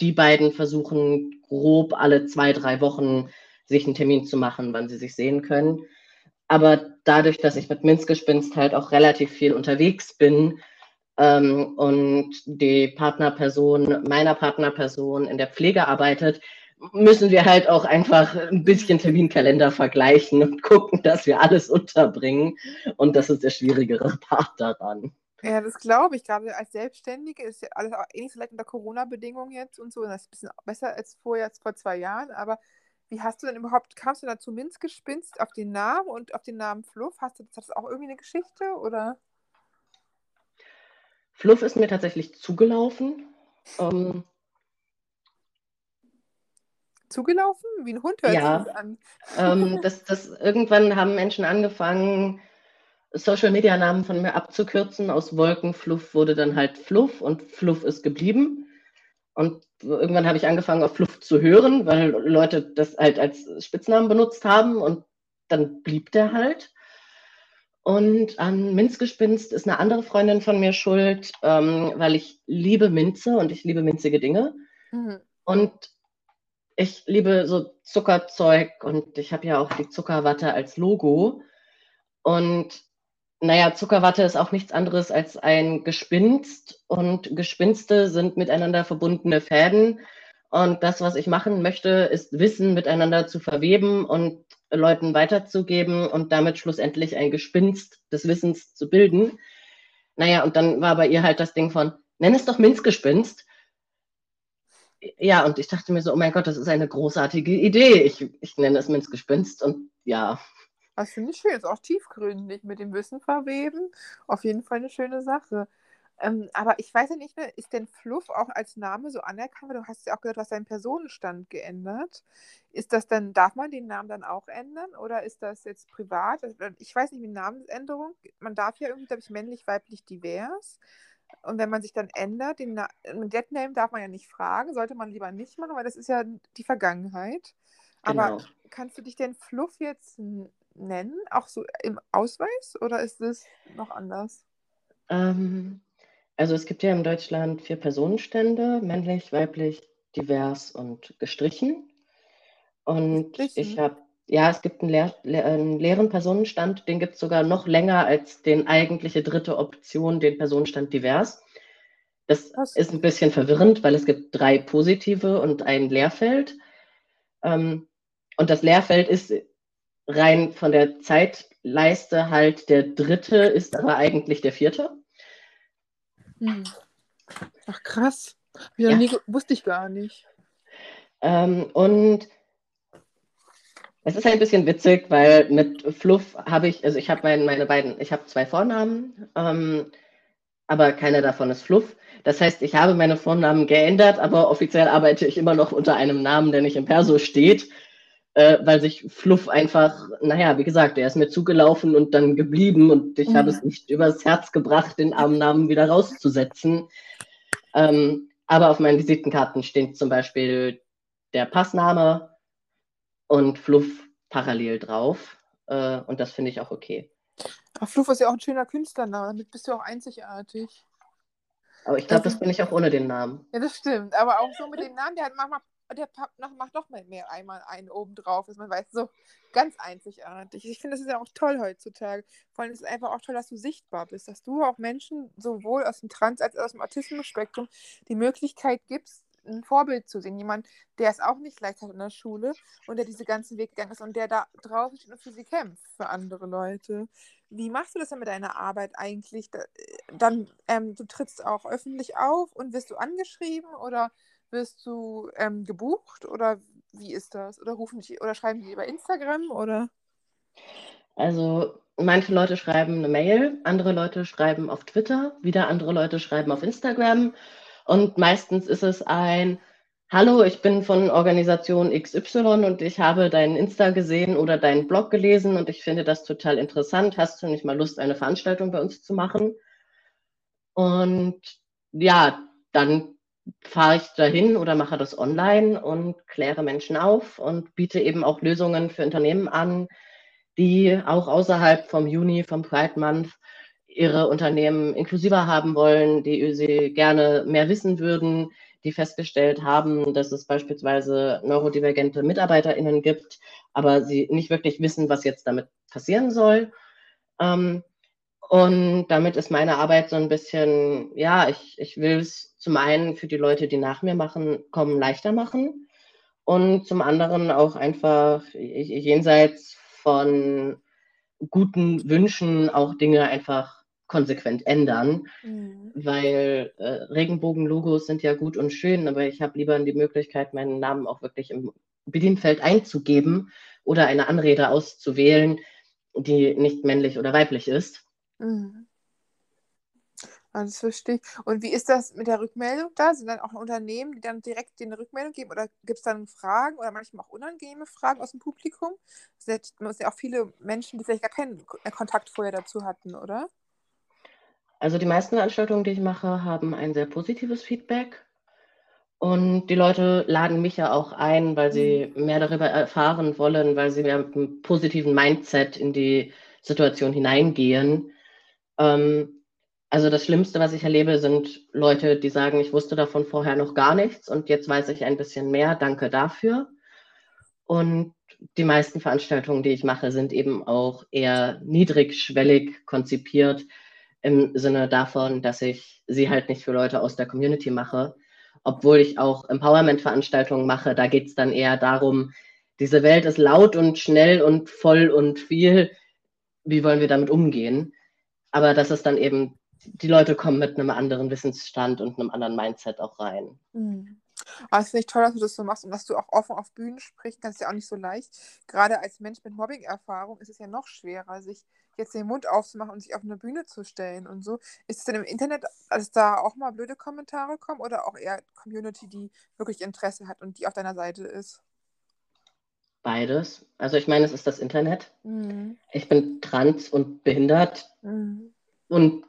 die beiden versuchen, grob alle zwei, drei Wochen sich einen Termin zu machen, wann sie sich sehen können. Aber dadurch, dass ich mit Minzgespinst halt auch relativ viel unterwegs bin, ähm, und die Partnerperson meiner Partnerperson in der Pflege arbeitet, müssen wir halt auch einfach ein bisschen Terminkalender vergleichen und gucken, dass wir alles unterbringen. Und das ist der schwierigere Part daran. Ja, das glaube ich. Gerade als Selbstständige ist ja alles auch ähnlich vielleicht unter Corona-Bedingungen jetzt und so. Und das ist ein bisschen besser als vorher, als vor zwei Jahren. Aber wie hast du denn überhaupt, kamst du dazu Minzgespinst auf den Namen und auf den Namen Fluff? Hast du das auch irgendwie eine Geschichte oder? Fluff ist mir tatsächlich zugelaufen. Ähm, zugelaufen? Wie ein Hund hört ja, sich das an. ähm, das, das, irgendwann haben Menschen angefangen, Social-Media-Namen von mir abzukürzen. Aus Wolkenfluff wurde dann halt Fluff und Fluff ist geblieben. Und irgendwann habe ich angefangen, auf Fluff zu hören, weil Leute das halt als Spitznamen benutzt haben und dann blieb der halt. Und an Minzgespinst ist eine andere Freundin von mir schuld, ähm, weil ich liebe Minze und ich liebe minzige Dinge. Mhm. Und ich liebe so Zuckerzeug und ich habe ja auch die Zuckerwatte als Logo. Und naja, Zuckerwatte ist auch nichts anderes als ein Gespinst und Gespinste sind miteinander verbundene Fäden. Und das, was ich machen möchte, ist Wissen miteinander zu verweben und Leuten weiterzugeben und damit schlussendlich ein Gespinst des Wissens zu bilden. Naja, und dann war bei ihr halt das Ding von, nenn es doch Minzgespinst. Ja, und ich dachte mir so, oh mein Gott, das ist eine großartige Idee. Ich, ich nenne es Minzgespinst und ja. Das finde ich schön, ist auch tiefgründig mit dem Wissen verweben. Auf jeden Fall eine schöne Sache. Ähm, aber ich weiß ja nicht mehr, ist denn Fluff auch als Name so anerkannt? Du hast ja auch gehört, hast deinen Personenstand geändert. Ist das dann, darf man den Namen dann auch ändern oder ist das jetzt privat? Ich weiß nicht, mit Namensänderung, man darf ja irgendwie, glaube ich, männlich, weiblich, divers. Und wenn man sich dann ändert, den Na Deadname darf man ja nicht fragen, sollte man lieber nicht machen, weil das ist ja die Vergangenheit. Genau. Aber kannst du dich denn Fluff jetzt nennen, auch so im Ausweis oder ist es noch anders? Ähm, also es gibt ja in Deutschland vier Personenstände, männlich, weiblich, divers und gestrichen. Und gestrichen. ich habe, ja, es gibt einen, leer, einen leeren Personenstand, den gibt es sogar noch länger als den eigentliche dritte Option, den Personenstand divers. Das Was? ist ein bisschen verwirrend, weil es gibt drei positive und ein Leerfeld. Ähm, und das Leerfeld ist rein von der Zeitleiste halt der dritte, ist aber eigentlich der vierte. Hm. Ach krass. Ja, nie, wusste ich gar nicht. Ähm, und es ist ein bisschen witzig, weil mit Fluff habe ich, also ich habe mein, meine beiden, ich habe zwei Vornamen, ähm, aber keiner davon ist Fluff. Das heißt, ich habe meine Vornamen geändert, aber offiziell arbeite ich immer noch unter einem Namen, der nicht im Perso steht. äh, weil sich Fluff einfach, naja, wie gesagt, er ist mir zugelaufen und dann geblieben und ich mhm. habe es nicht übers Herz gebracht, den armen Namen wieder rauszusetzen. Ähm, aber auf meinen Visitenkarten steht zum Beispiel der Passname und Fluff parallel drauf. Äh, und das finde ich auch okay. Ach, Fluff ist ja auch ein schöner Künstlername, damit bist du auch einzigartig. Aber ich glaube, das bin ich auch ohne den Namen. Ja, das stimmt. Aber auch so mit dem Namen, der hat manchmal, der macht doch mal mehr einmal einen oben drauf, dass man weiß, so ganz einzigartig. Ich finde, das ist ja auch toll heutzutage. Vor allem ist es einfach auch toll, dass du sichtbar bist, dass du auch Menschen sowohl aus dem Trans- als auch aus dem Autismus-Spektrum die Möglichkeit gibst, ein Vorbild zu sehen. Jemand, der es auch nicht leicht hat in der Schule und der diese ganzen Weg gegangen ist und der da draußen steht und für sie kämpft, für andere Leute. Wie machst du das denn mit deiner Arbeit eigentlich? Dann, ähm, du trittst auch öffentlich auf und wirst du angeschrieben oder wirst du ähm, gebucht oder wie ist das? Oder rufen die oder schreiben die über Instagram oder? Also manche Leute schreiben eine Mail, andere Leute schreiben auf Twitter, wieder andere Leute schreiben auf Instagram und meistens ist es ein Hallo, ich bin von Organisation XY und ich habe deinen Insta gesehen oder deinen Blog gelesen und ich finde das total interessant. Hast du nicht mal Lust, eine Veranstaltung bei uns zu machen? Und ja, dann fahre ich dahin oder mache das online und kläre Menschen auf und biete eben auch Lösungen für Unternehmen an, die auch außerhalb vom Juni, vom Pride Month ihre Unternehmen inklusiver haben wollen, die sie gerne mehr wissen würden, die festgestellt haben, dass es beispielsweise neurodivergente MitarbeiterInnen gibt, aber sie nicht wirklich wissen, was jetzt damit passieren soll. Ähm, und damit ist meine Arbeit so ein bisschen, ja, ich, ich will es zum einen für die Leute, die nach mir machen, kommen, leichter machen und zum anderen auch einfach jenseits von guten Wünschen auch Dinge einfach konsequent ändern, mhm. weil äh, Regenbogenlogos sind ja gut und schön, aber ich habe lieber die Möglichkeit, meinen Namen auch wirklich im Bedienfeld einzugeben oder eine Anrede auszuwählen, die nicht männlich oder weiblich ist. Mhm. Das verstehe ich. Und wie ist das mit der Rückmeldung da? Sind dann auch Unternehmen, die dann direkt eine Rückmeldung geben? Oder gibt es dann Fragen oder manchmal auch unangenehme Fragen aus dem Publikum? Es sind ja auch viele Menschen, die vielleicht gar keinen Kontakt vorher dazu hatten, oder? Also die meisten Veranstaltungen, die ich mache, haben ein sehr positives Feedback. Und die Leute laden mich ja auch ein, weil sie mhm. mehr darüber erfahren wollen, weil sie mit einem positiven Mindset in die Situation hineingehen. Ähm, also das Schlimmste, was ich erlebe, sind Leute, die sagen, ich wusste davon vorher noch gar nichts und jetzt weiß ich ein bisschen mehr. Danke dafür. Und die meisten Veranstaltungen, die ich mache, sind eben auch eher niedrigschwellig konzipiert im Sinne davon, dass ich sie halt nicht für Leute aus der Community mache, obwohl ich auch Empowerment-Veranstaltungen mache. Da geht es dann eher darum, diese Welt ist laut und schnell und voll und viel. Wie wollen wir damit umgehen? Aber das ist dann eben, die Leute kommen mit einem anderen Wissensstand und einem anderen Mindset auch rein. Mhm. Aber es finde ich toll, dass du das so machst und dass du auch offen auf Bühnen sprichst. Das ist ja auch nicht so leicht. Gerade als Mensch mit Mobbing-Erfahrung ist es ja noch schwerer, sich jetzt den Mund aufzumachen und sich auf eine Bühne zu stellen und so. Ist es denn im Internet, dass da auch mal blöde Kommentare kommen oder auch eher Community, die wirklich Interesse hat und die auf deiner Seite ist? Beides. Also ich meine, es ist das Internet. Mhm. Ich bin trans und behindert mhm. und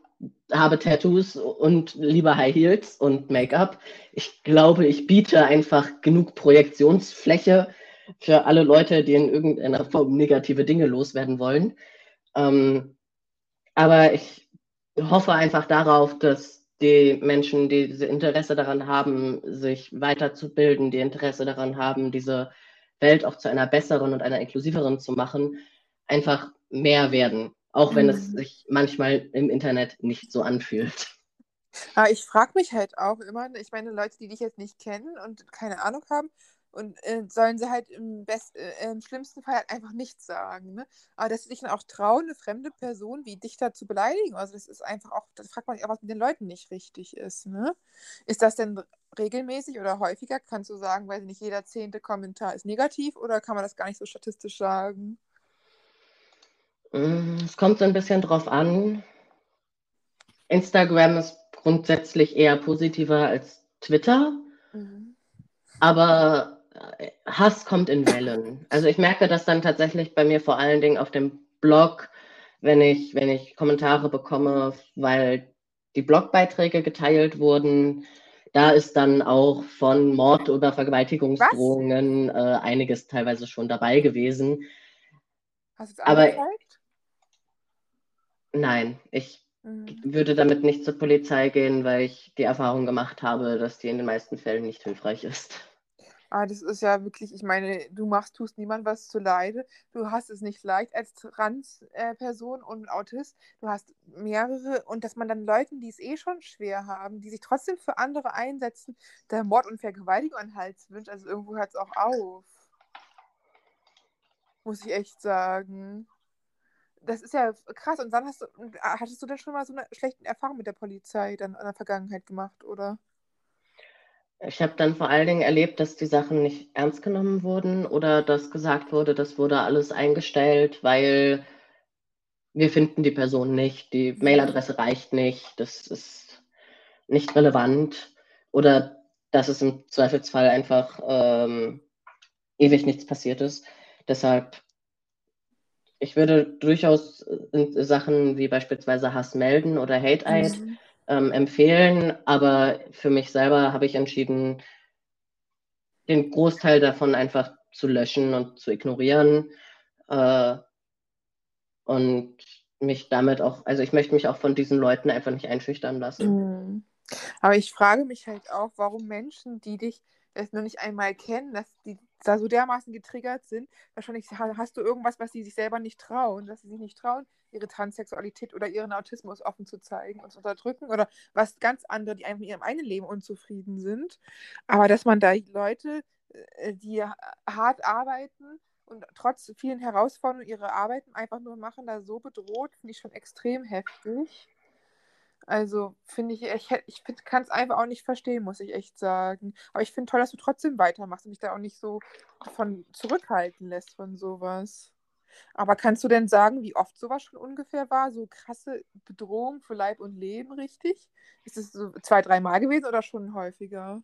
habe Tattoos und liebe High Heels und Make-up. Ich glaube, ich biete einfach genug Projektionsfläche für alle Leute, die in irgendeiner Form negative Dinge loswerden wollen. Ähm, aber ich hoffe einfach darauf, dass die Menschen, die diese Interesse daran haben, sich weiterzubilden, die Interesse daran haben, diese Welt auch zu einer besseren und einer inklusiveren zu machen, einfach mehr werden, auch wenn mhm. es sich manchmal im Internet nicht so anfühlt. Aber ich frage mich halt auch immer, ich meine, Leute, die dich jetzt nicht kennen und keine Ahnung haben, und äh, sollen sie halt im, best, äh, im schlimmsten Fall halt einfach nichts sagen. Ne? Aber dass sie sich dann auch trauen, eine fremde Person wie dich da zu beleidigen, also das ist einfach auch, da fragt man sich auch, was mit den Leuten nicht richtig ist. Ne? Ist das denn regelmäßig oder häufiger? Kannst du sagen, weil nicht jeder zehnte Kommentar ist negativ oder kann man das gar nicht so statistisch sagen? Mm, es kommt so ein bisschen drauf an. Instagram ist grundsätzlich eher positiver als Twitter. Mhm. Aber Hass kommt in Wellen. Also ich merke das dann tatsächlich bei mir vor allen Dingen auf dem Blog, wenn ich, wenn ich Kommentare bekomme, weil die Blogbeiträge geteilt wurden. Da ist dann auch von Mord oder Vergewaltigungsdrohungen äh, einiges teilweise schon dabei gewesen. Hast du es angezeigt? Aber, nein, ich mhm. würde damit nicht zur Polizei gehen, weil ich die Erfahrung gemacht habe, dass die in den meisten Fällen nicht hilfreich ist. Ah, das ist ja wirklich, ich meine, du machst, tust niemand was zu Leide. Du hast es nicht leicht als Trans-Person und Autist. Du hast mehrere und dass man dann Leuten, die es eh schon schwer haben, die sich trotzdem für andere einsetzen, der Mord und Vergewaltigung an Hals wünscht. Also irgendwo hört es auch auf. Muss ich echt sagen. Das ist ja krass. Und dann hast du, hattest du denn schon mal so eine schlechte Erfahrung mit der Polizei dann in der Vergangenheit gemacht, oder? Ich habe dann vor allen Dingen erlebt, dass die Sachen nicht ernst genommen wurden oder dass gesagt wurde, das wurde alles eingestellt, weil wir finden die Person nicht, die Mailadresse reicht nicht, das ist nicht relevant oder dass es im Zweifelsfall einfach ähm, ewig nichts passiert ist. Deshalb, ich würde durchaus Sachen wie beispielsweise Hass melden oder Hate-Eid. Mhm ähm, empfehlen, aber für mich selber habe ich entschieden, den Großteil davon einfach zu löschen und zu ignorieren äh, und mich damit auch, also ich möchte mich auch von diesen Leuten einfach nicht einschüchtern lassen. Mhm. Aber ich frage mich halt auch, warum Menschen, die dich es noch nicht einmal kennen, dass die da so dermaßen getriggert sind. Wahrscheinlich hast du irgendwas, was sie sich selber nicht trauen, dass sie sich nicht trauen, ihre Transsexualität oder ihren Autismus offen zu zeigen und zu unterdrücken oder was ganz andere, die einfach in ihrem eigenen Leben unzufrieden sind. Aber dass man da Leute, äh, die hart arbeiten und trotz vielen Herausforderungen ihre Arbeiten einfach nur machen, da so bedroht, finde ich schon extrem heftig. Also finde ich, ich, ich kann es einfach auch nicht verstehen, muss ich echt sagen. Aber ich finde toll, dass du trotzdem weitermachst und dich da auch nicht so von zurückhalten lässt von sowas. Aber kannst du denn sagen, wie oft sowas schon ungefähr war? So krasse Bedrohung für Leib und Leben, richtig? Ist es so zwei, dreimal gewesen oder schon häufiger?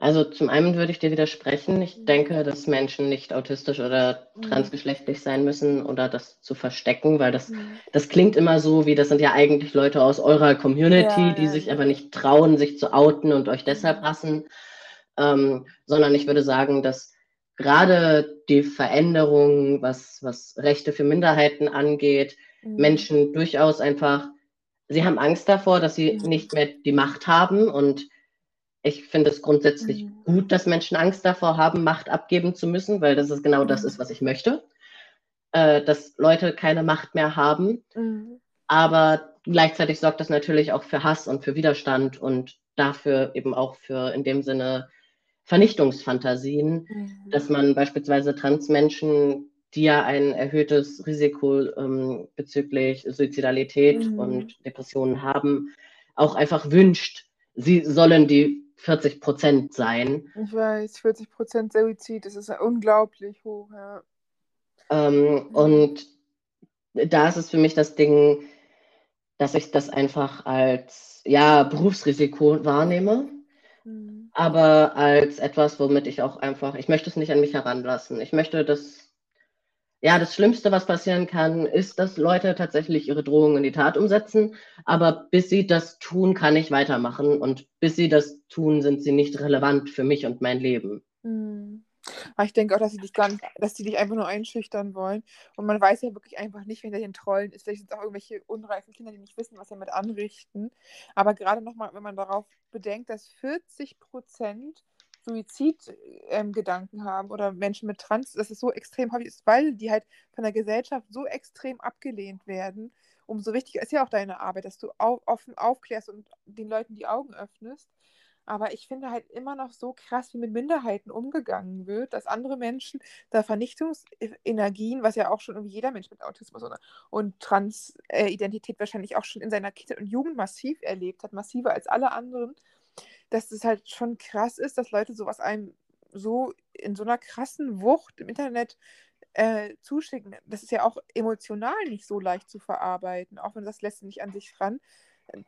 Also zum einen würde ich dir widersprechen. Ich mhm. denke, dass Menschen nicht autistisch oder mhm. transgeschlechtlich sein müssen oder das zu verstecken, weil das, mhm. das klingt immer so, wie das sind ja eigentlich Leute aus eurer Community, ja, die ja, sich ja. aber nicht trauen, sich zu outen und euch deshalb hassen. Ähm, sondern ich würde sagen, dass gerade die Veränderung, was, was Rechte für Minderheiten angeht, mhm. Menschen durchaus einfach, sie haben Angst davor, dass sie nicht mehr die Macht haben und ich finde es grundsätzlich mhm. gut, dass Menschen Angst davor haben, Macht abgeben zu müssen, weil das ist genau mhm. das ist, was ich möchte. Äh, dass Leute keine Macht mehr haben. Mhm. Aber gleichzeitig sorgt das natürlich auch für Hass und für Widerstand und dafür eben auch für in dem Sinne Vernichtungsfantasien, mhm. dass man beispielsweise Transmenschen, die ja ein erhöhtes Risiko ähm, bezüglich Suizidalität mhm. und Depressionen haben, auch einfach wünscht, sie sollen die 40 Prozent sein. Ich weiß, 40 Prozent Suizid, das ist unglaublich hoch, ja. Ähm. Und da ist es für mich das Ding, dass ich das einfach als ja, Berufsrisiko wahrnehme, mhm. aber als etwas, womit ich auch einfach, ich möchte es nicht an mich heranlassen. Ich möchte das ja, das Schlimmste, was passieren kann, ist, dass Leute tatsächlich ihre Drohungen in die Tat umsetzen. Aber bis sie das tun, kann ich weitermachen. Und bis sie das tun, sind sie nicht relevant für mich und mein Leben. Hm. Aber ich denke auch, dass sie dich gar nicht, dass sie dich einfach nur einschüchtern wollen. Und man weiß ja wirklich einfach nicht, wer hinter den Trollen ist. Vielleicht sind es auch irgendwelche unreifen Kinder, die nicht wissen, was sie damit anrichten. Aber gerade nochmal, wenn man darauf bedenkt, dass 40 Prozent Suizidgedanken ähm, haben oder Menschen mit Trans, dass es so extrem häufig ist, weil die halt von der Gesellschaft so extrem abgelehnt werden. Umso wichtiger ist ja auch deine Arbeit, dass du auf, offen aufklärst und den Leuten die Augen öffnest. Aber ich finde halt immer noch so krass, wie mit Minderheiten umgegangen wird, dass andere Menschen da Vernichtungsenergien, was ja auch schon irgendwie jeder Mensch mit Autismus und, und Transidentität wahrscheinlich auch schon in seiner Kindheit und Jugend massiv erlebt hat, massiver als alle anderen, dass es halt schon krass ist, dass Leute sowas einem so in so einer krassen Wucht im Internet äh, zuschicken. Das ist ja auch emotional nicht so leicht zu verarbeiten, auch wenn das lässt nicht an sich ran.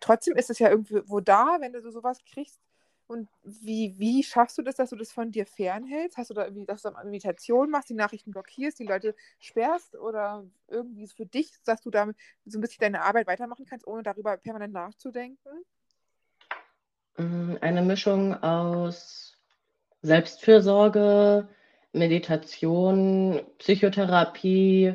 Trotzdem ist es ja irgendwo da, wenn du so sowas kriegst Und wie, wie schaffst du das, dass du das von dir fernhältst? Hast du da irgendwie, dass du eine Meditation machst, die Nachrichten blockierst, die Leute sperrst oder irgendwie für dich, dass du damit so ein bisschen deine Arbeit weitermachen kannst, ohne darüber permanent nachzudenken? Mm, eine Mischung aus Selbstfürsorge, Meditation, Psychotherapie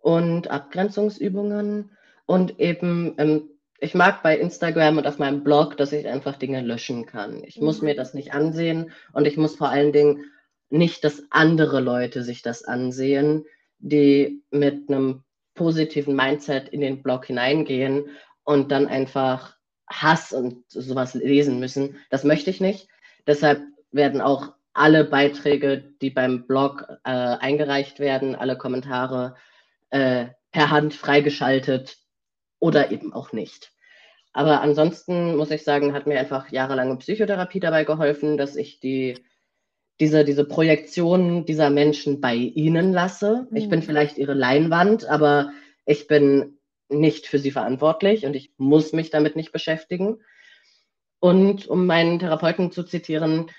und Abgrenzungsübungen und eben ähm, ich mag bei Instagram und auf meinem Blog, dass ich einfach Dinge löschen kann. Ich mhm. muss mir das nicht ansehen und ich muss vor allen Dingen nicht, dass andere Leute sich das ansehen, die mit einem positiven Mindset in den Blog hineingehen und dann einfach Hass und sowas lesen müssen. Das möchte ich nicht. Deshalb werden auch alle Beiträge, die beim Blog äh, eingereicht werden, alle Kommentare äh, per Hand freigeschaltet oder eben auch nicht. Aber ansonsten muss ich sagen, hat mir einfach jahrelange Psychotherapie dabei geholfen, dass ich die, diese, diese Projektion dieser Menschen bei ihnen lasse. Mhm. Ich bin mhm. vielleicht ihre Leinwand, aber ich bin nicht für sie verantwortlich und ich muss mich damit nicht beschäftigen. Und um meinen Therapeuten zu zitieren,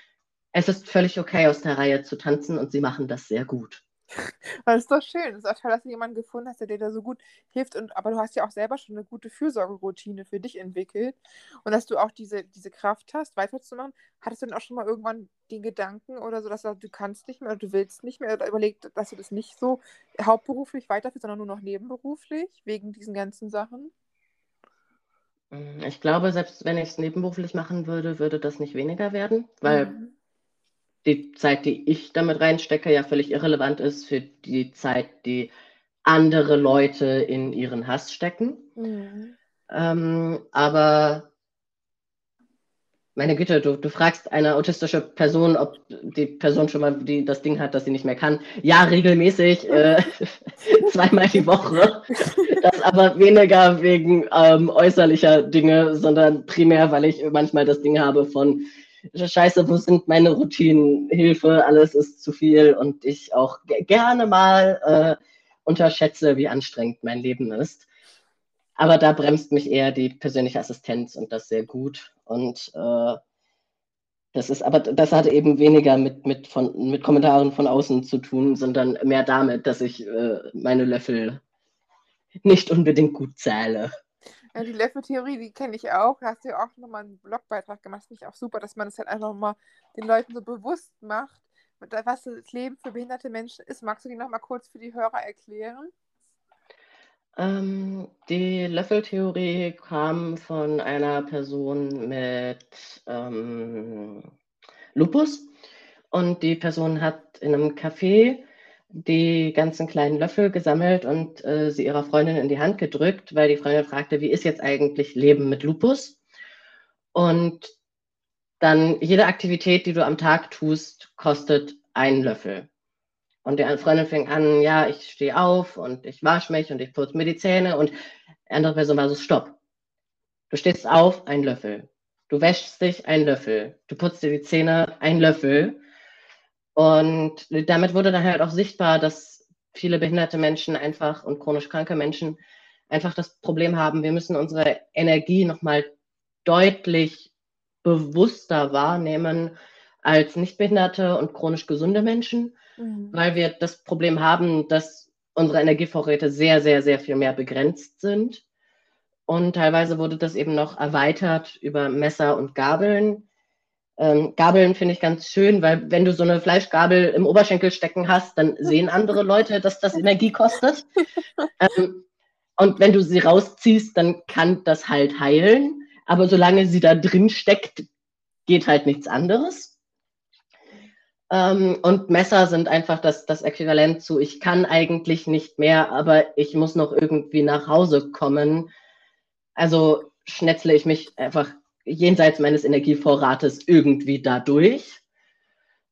es ist völlig okay, aus der Reihe zu tanzen und sie machen das sehr gut. Das ist doch schön. Es ist auch toll, dass du jemanden gefunden hast, der dir da so gut hilft. Und, aber du hast ja auch selber schon eine gute Fürsorgeroutine für dich entwickelt. Und dass du auch diese, diese Kraft hast, weiterzumachen. Hattest du denn auch schon mal irgendwann den Gedanken oder so, dass du, du kannst nicht mehr oder du willst nicht mehr oder überlegt, dass du das nicht so hauptberuflich weiterführst, sondern nur noch nebenberuflich, wegen diesen ganzen Sachen? Ich glaube, selbst wenn ich es nebenberuflich machen würde, würde das nicht weniger werden, weil mhm die Zeit, die ich damit reinstecke, ja völlig irrelevant ist für die Zeit, die andere Leute in ihren Hass stecken. Mhm. Ähm, aber meine Güte, du, du fragst eine autistische Person, ob die Person schon mal die, das Ding hat, dass sie nicht mehr kann. Ja, regelmäßig, äh, zweimal die Woche. Das aber weniger wegen ähm, äußerlicher Dinge, sondern primär, weil ich manchmal das Ding habe von, Scheiße, wo sind meine Routinen? Hilfe, alles ist zu viel und ich auch gerne mal äh, unterschätze, wie anstrengend mein Leben ist. Aber da bremst mich eher die persönliche Assistenz und das sehr gut. Und äh, das ist, aber das hat eben weniger mit, mit, von, mit Kommentaren von außen zu tun, sondern mehr damit, dass ich äh, meine Löffel nicht unbedingt gut zähle. Ja, die Löffeltheorie, die kenne ich auch. Da hast du ja auch nochmal einen Blogbeitrag gemacht. Finde ich auch super, dass man das halt einfach mal den Leuten so bewusst macht, was das Leben für behinderte Menschen ist. Magst du die nochmal kurz für die Hörer erklären? Ähm, die Löffeltheorie kam von einer Person mit ähm, Lupus und die Person hat in einem Café die ganzen kleinen Löffel gesammelt und äh, sie ihrer Freundin in die Hand gedrückt, weil die Freundin fragte, wie ist jetzt eigentlich Leben mit Lupus? Und dann jede Aktivität, die du am Tag tust, kostet einen Löffel. Und die Freundin fing an, ja, ich stehe auf und ich wasche mich und ich putze mir die Zähne und die andere Person war so, stopp. Du stehst auf, ein Löffel. Du wäschst dich, ein Löffel. Du putzt dir die Zähne, ein Löffel. Und damit wurde dann halt auch sichtbar, dass viele behinderte Menschen einfach und chronisch kranke Menschen einfach das Problem haben, wir müssen unsere Energie nochmal deutlich bewusster wahrnehmen als nichtbehinderte und chronisch gesunde Menschen, mhm. weil wir das Problem haben, dass unsere Energievorräte sehr, sehr, sehr viel mehr begrenzt sind. Und teilweise wurde das eben noch erweitert über Messer und Gabeln, ähm, Gabeln finde ich ganz schön, weil wenn du so eine Fleischgabel im Oberschenkel stecken hast, dann sehen andere Leute, dass das Energie kostet. Ähm, und wenn du sie rausziehst, dann kann das halt heilen. Aber solange sie da drin steckt, geht halt nichts anderes. Ähm, und Messer sind einfach das, das Äquivalent zu, ich kann eigentlich nicht mehr, aber ich muss noch irgendwie nach Hause kommen. Also schnetzle ich mich einfach jenseits meines Energievorrates irgendwie dadurch.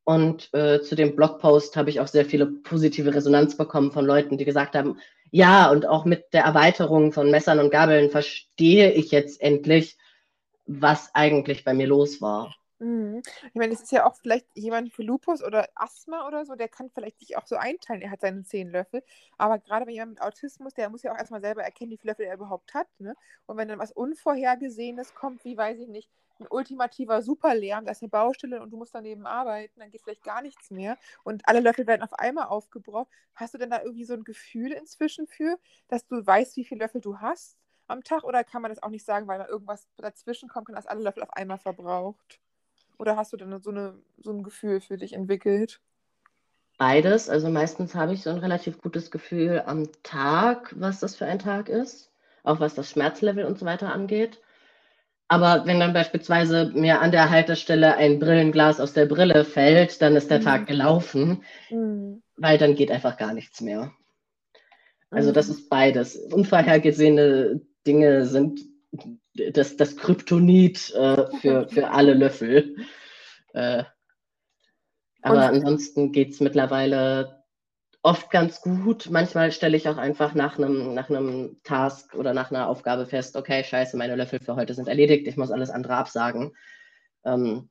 Und äh, zu dem Blogpost habe ich auch sehr viele positive Resonanz bekommen von Leuten, die gesagt haben, ja, und auch mit der Erweiterung von Messern und Gabeln verstehe ich jetzt endlich, was eigentlich bei mir los war. Mhm. Ich meine, es ist ja auch vielleicht jemand für Lupus oder Asthma oder so, der kann vielleicht sich auch so einteilen, er hat seine zehn Löffel. Aber gerade bei jemandem mit Autismus, der muss ja auch erstmal selber erkennen, wie viele Löffel er überhaupt hat. Ne? Und wenn dann was Unvorhergesehenes kommt, wie weiß ich nicht, ein ultimativer Superlärm, da ist eine Baustelle und du musst daneben arbeiten, dann geht vielleicht gar nichts mehr und alle Löffel werden auf einmal aufgebraucht. Hast du denn da irgendwie so ein Gefühl inzwischen für, dass du weißt, wie viele Löffel du hast am Tag oder kann man das auch nicht sagen, weil da irgendwas dazwischen kommt und dass alle Löffel auf einmal verbraucht? Oder hast du denn so, eine, so ein Gefühl für dich entwickelt? Beides. Also meistens habe ich so ein relativ gutes Gefühl am Tag, was das für ein Tag ist, auch was das Schmerzlevel und so weiter angeht. Aber wenn dann beispielsweise mir an der Haltestelle ein Brillenglas aus der Brille fällt, dann ist der mhm. Tag gelaufen, mhm. weil dann geht einfach gar nichts mehr. Also das mhm. ist beides. Unvorhergesehene Dinge sind das, das Kryptonit äh, für, für alle Löffel. Äh, aber Und, ansonsten geht es mittlerweile oft ganz gut. Manchmal stelle ich auch einfach nach einem, nach Task oder nach einer Aufgabe fest, okay, scheiße, meine Löffel für heute sind erledigt, ich muss alles andere absagen. Ähm,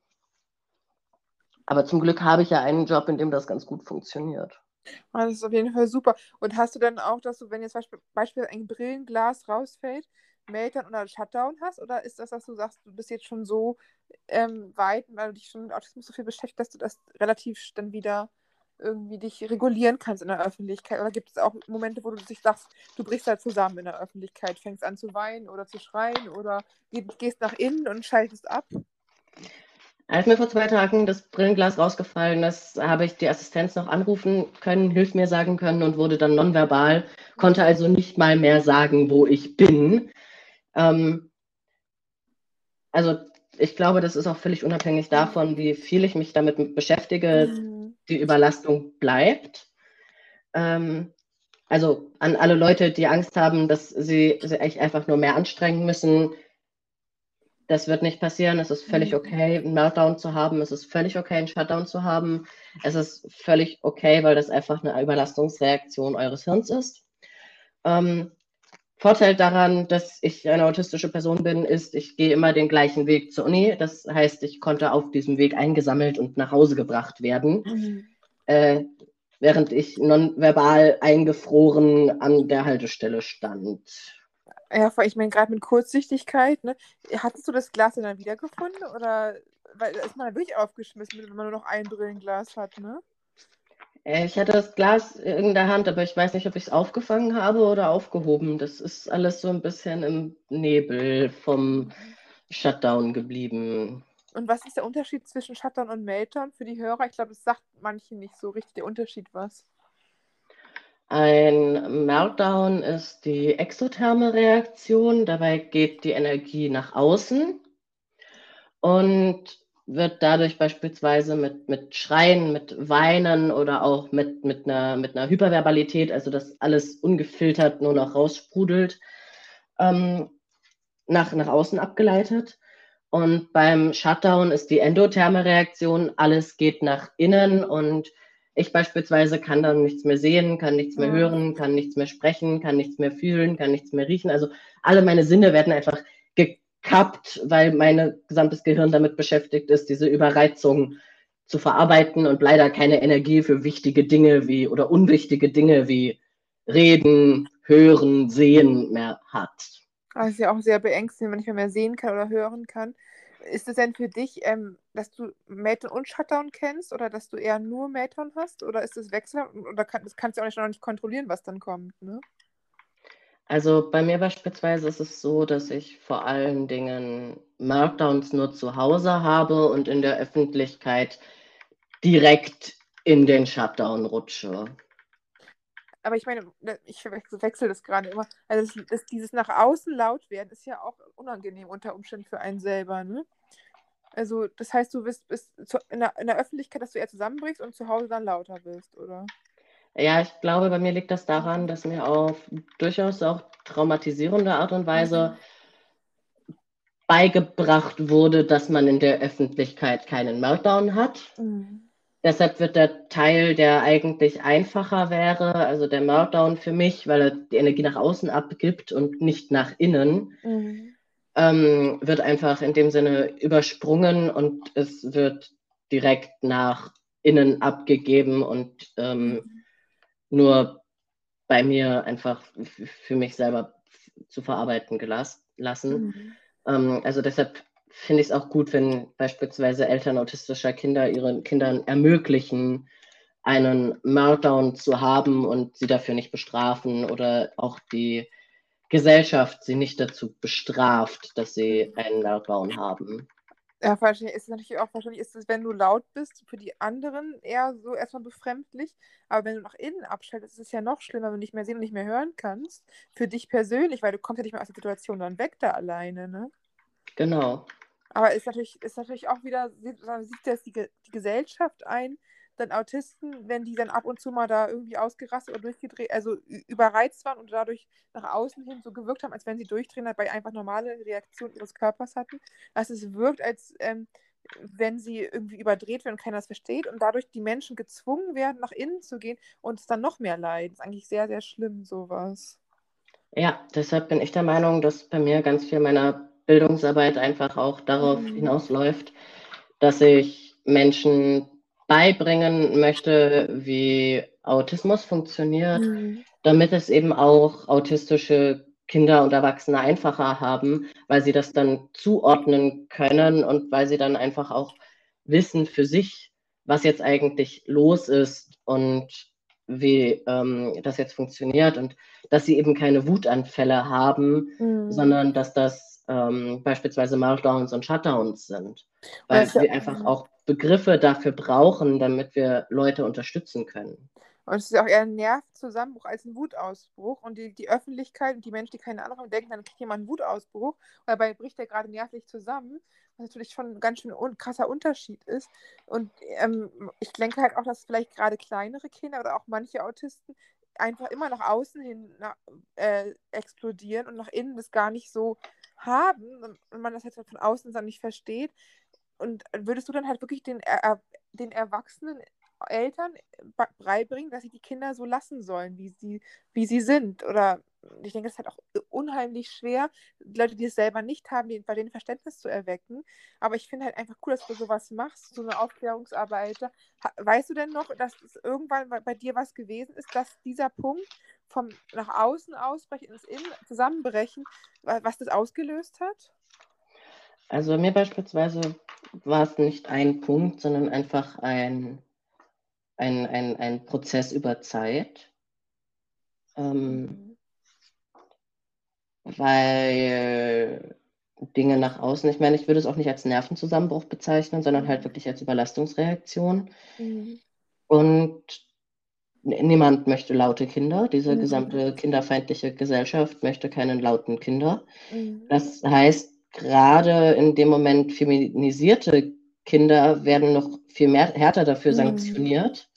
aber zum Glück habe ich ja einen Job, in dem das ganz gut funktioniert. Ah, das ist auf jeden Fall super. Und hast du dann auch, dass du, wenn jetzt beispielsweise ein Brillenglas rausfällt, Meltdown oder Shutdown hast? Oder ist das, dass du sagst, du bist jetzt schon so ähm, weit, weil du dich schon mit Autismus so viel beschäftigst, dass du das relativ dann wieder irgendwie dich regulieren kannst in der Öffentlichkeit? Oder gibt es auch Momente, wo du dich sagst, du brichst da zusammen in der Öffentlichkeit, fängst an zu weinen oder zu schreien oder gehst nach innen und schaltest ab? Als mir vor zwei Tagen das Brillenglas rausgefallen ist, habe ich die Assistenz noch anrufen können, Hilf mir sagen können und wurde dann nonverbal, konnte also nicht mal mehr sagen, wo ich bin. Ähm, also ich glaube, das ist auch völlig unabhängig davon, wie viel ich mich damit beschäftige, mhm. die Überlastung bleibt. Ähm, also an alle Leute, die Angst haben, dass sie sich einfach nur mehr anstrengen müssen, das wird nicht passieren. Es ist völlig mhm. okay, einen Meltdown zu haben. Es ist völlig okay, einen Shutdown zu haben. Es ist völlig okay, weil das einfach eine Überlastungsreaktion eures Hirns ist. Ähm, Vorteil daran, dass ich eine autistische Person bin, ist, ich gehe immer den gleichen Weg zur Uni. Das heißt, ich konnte auf diesem Weg eingesammelt und nach Hause gebracht werden, mhm. äh, während ich nonverbal eingefroren an der Haltestelle stand. Ja, ich meine, gerade mit Kurzsichtigkeit, ne? Hattest du das Glas dann wiedergefunden? Oder weil da ist man wirklich aufgeschmissen, wenn man nur noch ein Brillenglas hat, ne? Äh, ich hatte das Glas in der Hand, aber ich weiß nicht, ob ich es aufgefangen habe oder aufgehoben. Das ist alles so ein bisschen im Nebel vom Shutdown geblieben. Und was ist der Unterschied zwischen Shutdown und Meltdown für die Hörer? Ich glaube, es sagt manchen nicht so richtig der Unterschied was. Ein Meltdown ist die exotherme Reaktion. Dabei geht die Energie nach außen. Und wird dadurch beispielsweise mit, mit Schreien, mit Weinen oder auch mit, mit, einer, mit einer Hyperverbalität, also dass alles ungefiltert nur noch raussprudelt, ähm, nach, nach außen abgeleitet. Und beim Shutdown ist die endotherme Reaktion, alles geht nach innen und ich beispielsweise kann dann nichts mehr sehen, kann nichts mehr hören, kann nichts mehr sprechen, kann nichts mehr fühlen, kann nichts mehr riechen. Also alle meine Sinne werden einfach gekappt, weil mein gesamtes Gehirn damit beschäftigt ist, diese Überreizung zu verarbeiten und leider keine Energie für wichtige Dinge wie oder unwichtige Dinge wie Reden, Hören, Sehen mehr hat. Das ist ja auch sehr beängstigend, wenn nicht mehr sehen kann oder hören kann. Ist es denn für dich, ähm, dass du Meltdown und Shutdown kennst oder dass du eher nur Meltdown hast? Oder ist es Wechsel? Oder kann, das kannst du auch nicht kontrollieren, was dann kommt, ne? Also bei mir beispielsweise ist es so, dass ich vor allen Dingen Markdowns nur zu Hause habe und in der Öffentlichkeit direkt in den Shutdown rutsche. Aber ich meine, ne, ich wechsle das gerade immer. Also das, das, dieses nach außen laut werden ist ja auch unangenehm unter Umständen für einen selber, ne? Also das heißt, du bist, bist in, der, in der Öffentlichkeit, dass du eher zusammenbrichst und zu Hause dann lauter wirst, oder? Ja, ich glaube, bei mir liegt das daran, dass mir auf durchaus auch traumatisierende Art und Weise mhm. beigebracht wurde, dass man in der Öffentlichkeit keinen Meltdown hat. Mhm. Deshalb wird der Teil, der eigentlich einfacher wäre, also der Meltdown für mich, weil er die Energie nach außen abgibt und nicht nach innen, mhm. ähm, wird einfach in dem Sinne übersprungen und es wird direkt nach innen abgegeben und ähm, nur bei mir einfach für mich selber zu verarbeiten gelassen. Mhm. Ähm, also deshalb finde ich es auch gut, wenn beispielsweise Eltern autistischer Kinder ihren Kindern ermöglichen, einen Meltdown zu haben und sie dafür nicht bestrafen oder auch die Gesellschaft sie nicht dazu bestraft, dass sie einen Meltdown haben. Ja, wahrscheinlich ist es natürlich auch, wahrscheinlich ist es, wenn du laut bist, für die anderen eher so erstmal befremdlich. Aber wenn du nach innen abschaltest, ist es ja noch schlimmer, wenn du nicht mehr sehen und nicht mehr hören kannst. Für dich persönlich, weil du kommst ja nicht mehr aus der Situation dann weg da alleine, ne? Genau. Aber ist natürlich, ist natürlich auch wieder, sieht, sieht das die, die Gesellschaft ein, dann Autisten, wenn die dann ab und zu mal da irgendwie ausgerastet oder durchgedreht, also überreizt waren und dadurch nach außen hin so gewirkt haben, als wenn sie durchdrehen, dabei einfach normale Reaktionen ihres Körpers hatten, dass es wirkt, als ähm, wenn sie irgendwie überdreht werden und keiner das versteht und dadurch die Menschen gezwungen werden, nach innen zu gehen und es dann noch mehr leiden. Das ist eigentlich sehr, sehr schlimm, sowas. Ja, deshalb bin ich der Meinung, dass bei mir ganz viel meiner Bildungsarbeit einfach auch darauf mhm. hinausläuft, dass ich Menschen beibringen möchte, wie Autismus funktioniert, mhm. damit es eben auch autistische Kinder und Erwachsene einfacher haben, weil sie das dann zuordnen können und weil sie dann einfach auch wissen für sich, was jetzt eigentlich los ist und wie ähm, das jetzt funktioniert und dass sie eben keine Wutanfälle haben, mhm. sondern dass das ähm, beispielsweise Markdowns und Shutdowns sind. Weil also, wir einfach auch Begriffe dafür brauchen, damit wir Leute unterstützen können. Und es ist auch eher ein Nervzusammenbruch als ein Wutausbruch. Und die, die Öffentlichkeit und die Menschen, die keine Ahnung haben, denken, dann kriegt jemand einen Wutausbruch. Und dabei bricht er gerade nervlich zusammen. Was natürlich schon ein ganz schön un krasser Unterschied ist. Und ähm, ich denke halt auch, dass vielleicht gerade kleinere Kinder oder auch manche Autisten einfach immer nach außen hin nach, äh, explodieren und nach innen das gar nicht so haben und man das jetzt halt von außen dann nicht versteht. Und würdest du dann halt wirklich den, er, den erwachsenen Eltern beibringen, dass sie die Kinder so lassen sollen, wie sie, wie sie sind? Oder ich denke, es ist halt auch unheimlich schwer, Leute, die es selber nicht haben, bei denen Verständnis zu erwecken. Aber ich finde halt einfach cool, dass du sowas machst, so eine Aufklärungsarbeit. Weißt du denn noch, dass es irgendwann bei dir was gewesen ist, dass dieser Punkt vom nach außen ausbrechen ins Innen zusammenbrechen, was das ausgelöst hat? Also mir beispielsweise war es nicht ein Punkt, sondern einfach ein, ein, ein, ein Prozess über Zeit. Ähm, weil Dinge nach außen, ich meine, ich würde es auch nicht als Nervenzusammenbruch bezeichnen, sondern halt mhm. wirklich als Überlastungsreaktion. Mhm. Und niemand möchte laute Kinder. Diese mhm. gesamte kinderfeindliche Gesellschaft möchte keine lauten Kinder. Mhm. Das heißt, gerade in dem Moment feminisierte Kinder werden noch viel mehr härter dafür mhm. sanktioniert.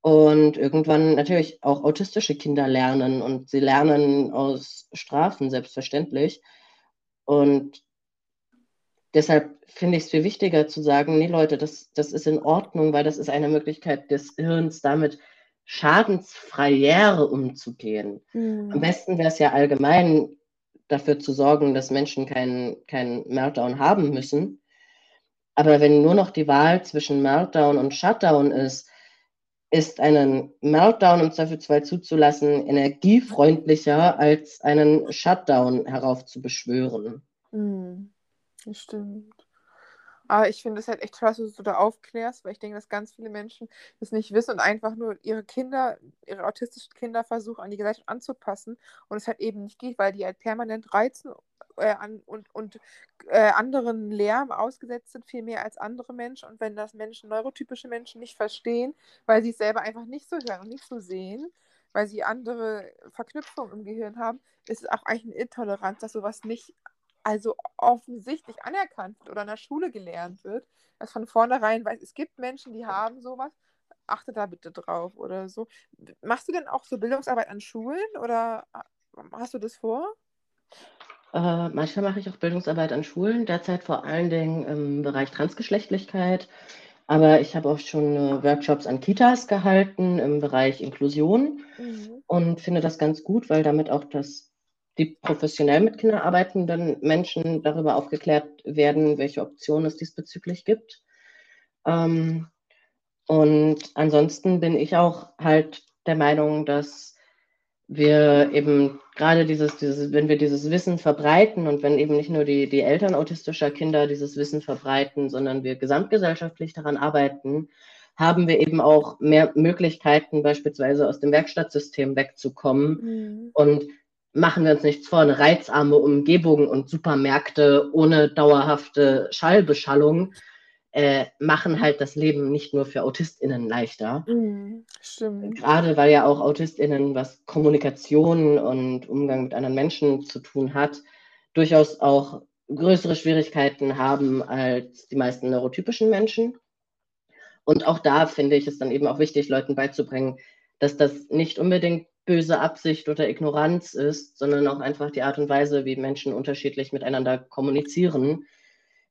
Und irgendwann natürlich auch autistische Kinder lernen und sie lernen aus Strafen selbstverständlich. Und deshalb finde ich es viel wichtiger zu sagen, nee Leute, das, das ist in Ordnung, weil das ist eine Möglichkeit des Hirns, damit schadensfrei umzugehen. Mhm. Am besten wäre es ja allgemein dafür zu sorgen, dass Menschen keinen kein Meltdown haben müssen. Aber wenn nur noch die Wahl zwischen Meltdown und Shutdown ist, ist einen Meltdown im Zweifelsfall zuzulassen energiefreundlicher, als einen Shutdown heraufzubeschwören. Hm, das stimmt. Aber ich finde es halt echt toll, dass du da aufklärst, weil ich denke, dass ganz viele Menschen das nicht wissen und einfach nur ihre Kinder, ihre autistischen Kinder versuchen, an die Gesellschaft anzupassen und es halt eben nicht geht, weil die halt permanent reizen äh, an, und, und äh, anderen Lärm ausgesetzt sind, viel mehr als andere Menschen. Und wenn das Menschen, neurotypische Menschen nicht verstehen, weil sie es selber einfach nicht so hören und nicht so sehen, weil sie andere Verknüpfungen im Gehirn haben, ist es auch eigentlich eine Intoleranz, dass sowas nicht also offensichtlich anerkannt wird oder in der Schule gelernt wird, dass von vornherein weiß, es gibt Menschen, die haben sowas, achte da bitte drauf oder so. Machst du denn auch so Bildungsarbeit an Schulen oder hast du das vor? Äh, manchmal mache ich auch Bildungsarbeit an Schulen, derzeit vor allen Dingen im Bereich Transgeschlechtlichkeit. Aber ich habe auch schon äh, Workshops an Kitas gehalten im Bereich Inklusion mhm. und finde das ganz gut, weil damit auch das die professionell mit Kindern arbeitenden Menschen darüber aufgeklärt werden, welche Optionen es diesbezüglich gibt. Ähm, und ansonsten bin ich auch halt der Meinung, dass wir eben gerade dieses, dieses, wenn wir dieses Wissen verbreiten und wenn eben nicht nur die, die Eltern autistischer Kinder dieses Wissen verbreiten, sondern wir gesamtgesellschaftlich daran arbeiten, haben wir eben auch mehr Möglichkeiten, beispielsweise aus dem Werkstattsystem wegzukommen mhm. und machen wir uns nichts vor, eine reizarme Umgebung und Supermärkte ohne dauerhafte Schallbeschallung äh, machen halt das Leben nicht nur für AutistInnen leichter. Mhm, stimmt. Gerade weil ja auch AutistInnen, was Kommunikation und Umgang mit anderen Menschen zu tun hat, durchaus auch größere Schwierigkeiten haben als die meisten neurotypischen Menschen. Und auch da finde ich es dann eben auch wichtig, Leuten beizubringen, dass das nicht unbedingt böse Absicht oder Ignoranz ist, sondern auch einfach die Art und Weise, wie Menschen unterschiedlich miteinander kommunizieren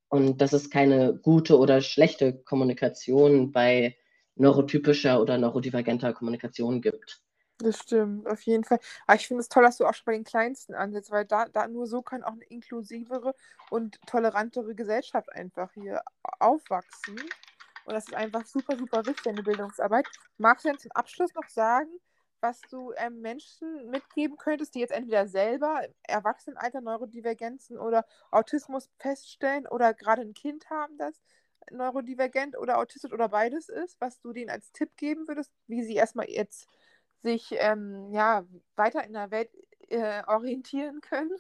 und dass es keine gute oder schlechte Kommunikation bei neurotypischer oder neurodivergenter Kommunikation gibt. Das stimmt, auf jeden Fall. Aber ich finde es toll, dass du auch schon bei den Kleinsten ansetzt, weil da, da nur so kann auch eine inklusivere und tolerantere Gesellschaft einfach hier aufwachsen. Und das ist einfach super, super wichtig, eine Bildungsarbeit. Magst du denn zum Abschluss noch sagen, was du ähm, Menschen mitgeben könntest, die jetzt entweder selber im Erwachsenenalter Neurodivergenzen oder Autismus feststellen oder gerade ein Kind haben, das neurodivergent oder autistisch oder beides ist, was du denen als Tipp geben würdest, wie sie erstmal jetzt sich ähm, ja, weiter in der Welt äh, orientieren können?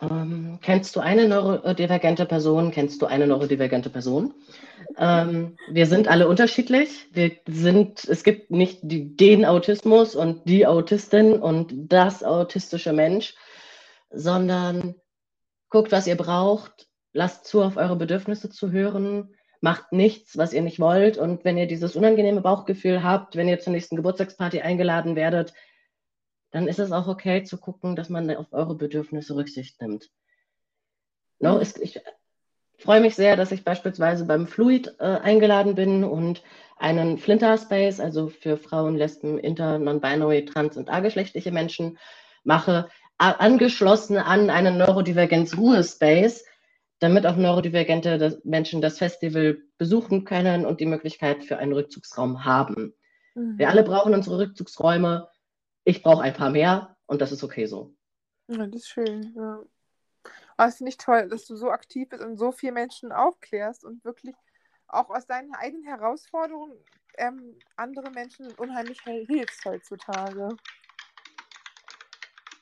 Ähm, kennst du eine neurodivergente Person? Kennst du eine neurodivergente Person? Ähm, wir sind alle unterschiedlich. Wir sind, es gibt nicht die, den Autismus und die Autistin und das autistische Mensch, sondern guckt, was ihr braucht, lasst zu, auf eure Bedürfnisse zu hören, macht nichts, was ihr nicht wollt. Und wenn ihr dieses unangenehme Bauchgefühl habt, wenn ihr zur nächsten Geburtstagsparty eingeladen werdet, dann ist es auch okay zu gucken, dass man auf eure Bedürfnisse Rücksicht nimmt. No, mhm. ist, ich freue mich sehr, dass ich beispielsweise beim Fluid äh, eingeladen bin und einen Flinter Space, also für Frauen, Lesben, Inter, Non-Binary, Trans- und A-geschlechtliche Menschen mache, angeschlossen an einen Neurodivergenz-Ruhe-Space, damit auch neurodivergente Menschen das Festival besuchen können und die Möglichkeit für einen Rückzugsraum haben. Mhm. Wir alle brauchen unsere Rückzugsräume ich brauche ein paar mehr und das ist okay so. Ja, das ist schön, ja. Aber es finde ich toll, dass du so aktiv bist und so viele Menschen aufklärst und wirklich auch aus deinen eigenen Herausforderungen ähm, andere Menschen unheimlich hilfst heutzutage.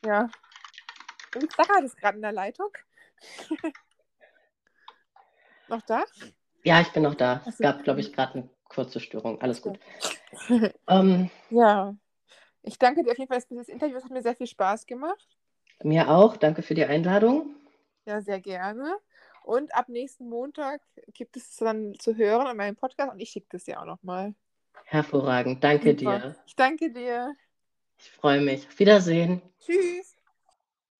Ja. Und Sarah ist gerade in der Leitung. noch da? Ja, ich bin noch da. Es gab, glaube ich, gerade eine kurze Störung. Alles gut. ähm, ja. Ich danke dir auf jeden Fall für das Interview. Es hat mir sehr viel Spaß gemacht. Mir auch. Danke für die Einladung. Ja, sehr gerne. Und ab nächsten Montag gibt es dann zu hören an meinem Podcast und ich schicke das ja auch nochmal. Hervorragend. Danke Super. dir. Ich danke dir. Ich freue mich. Auf Wiedersehen. Tschüss.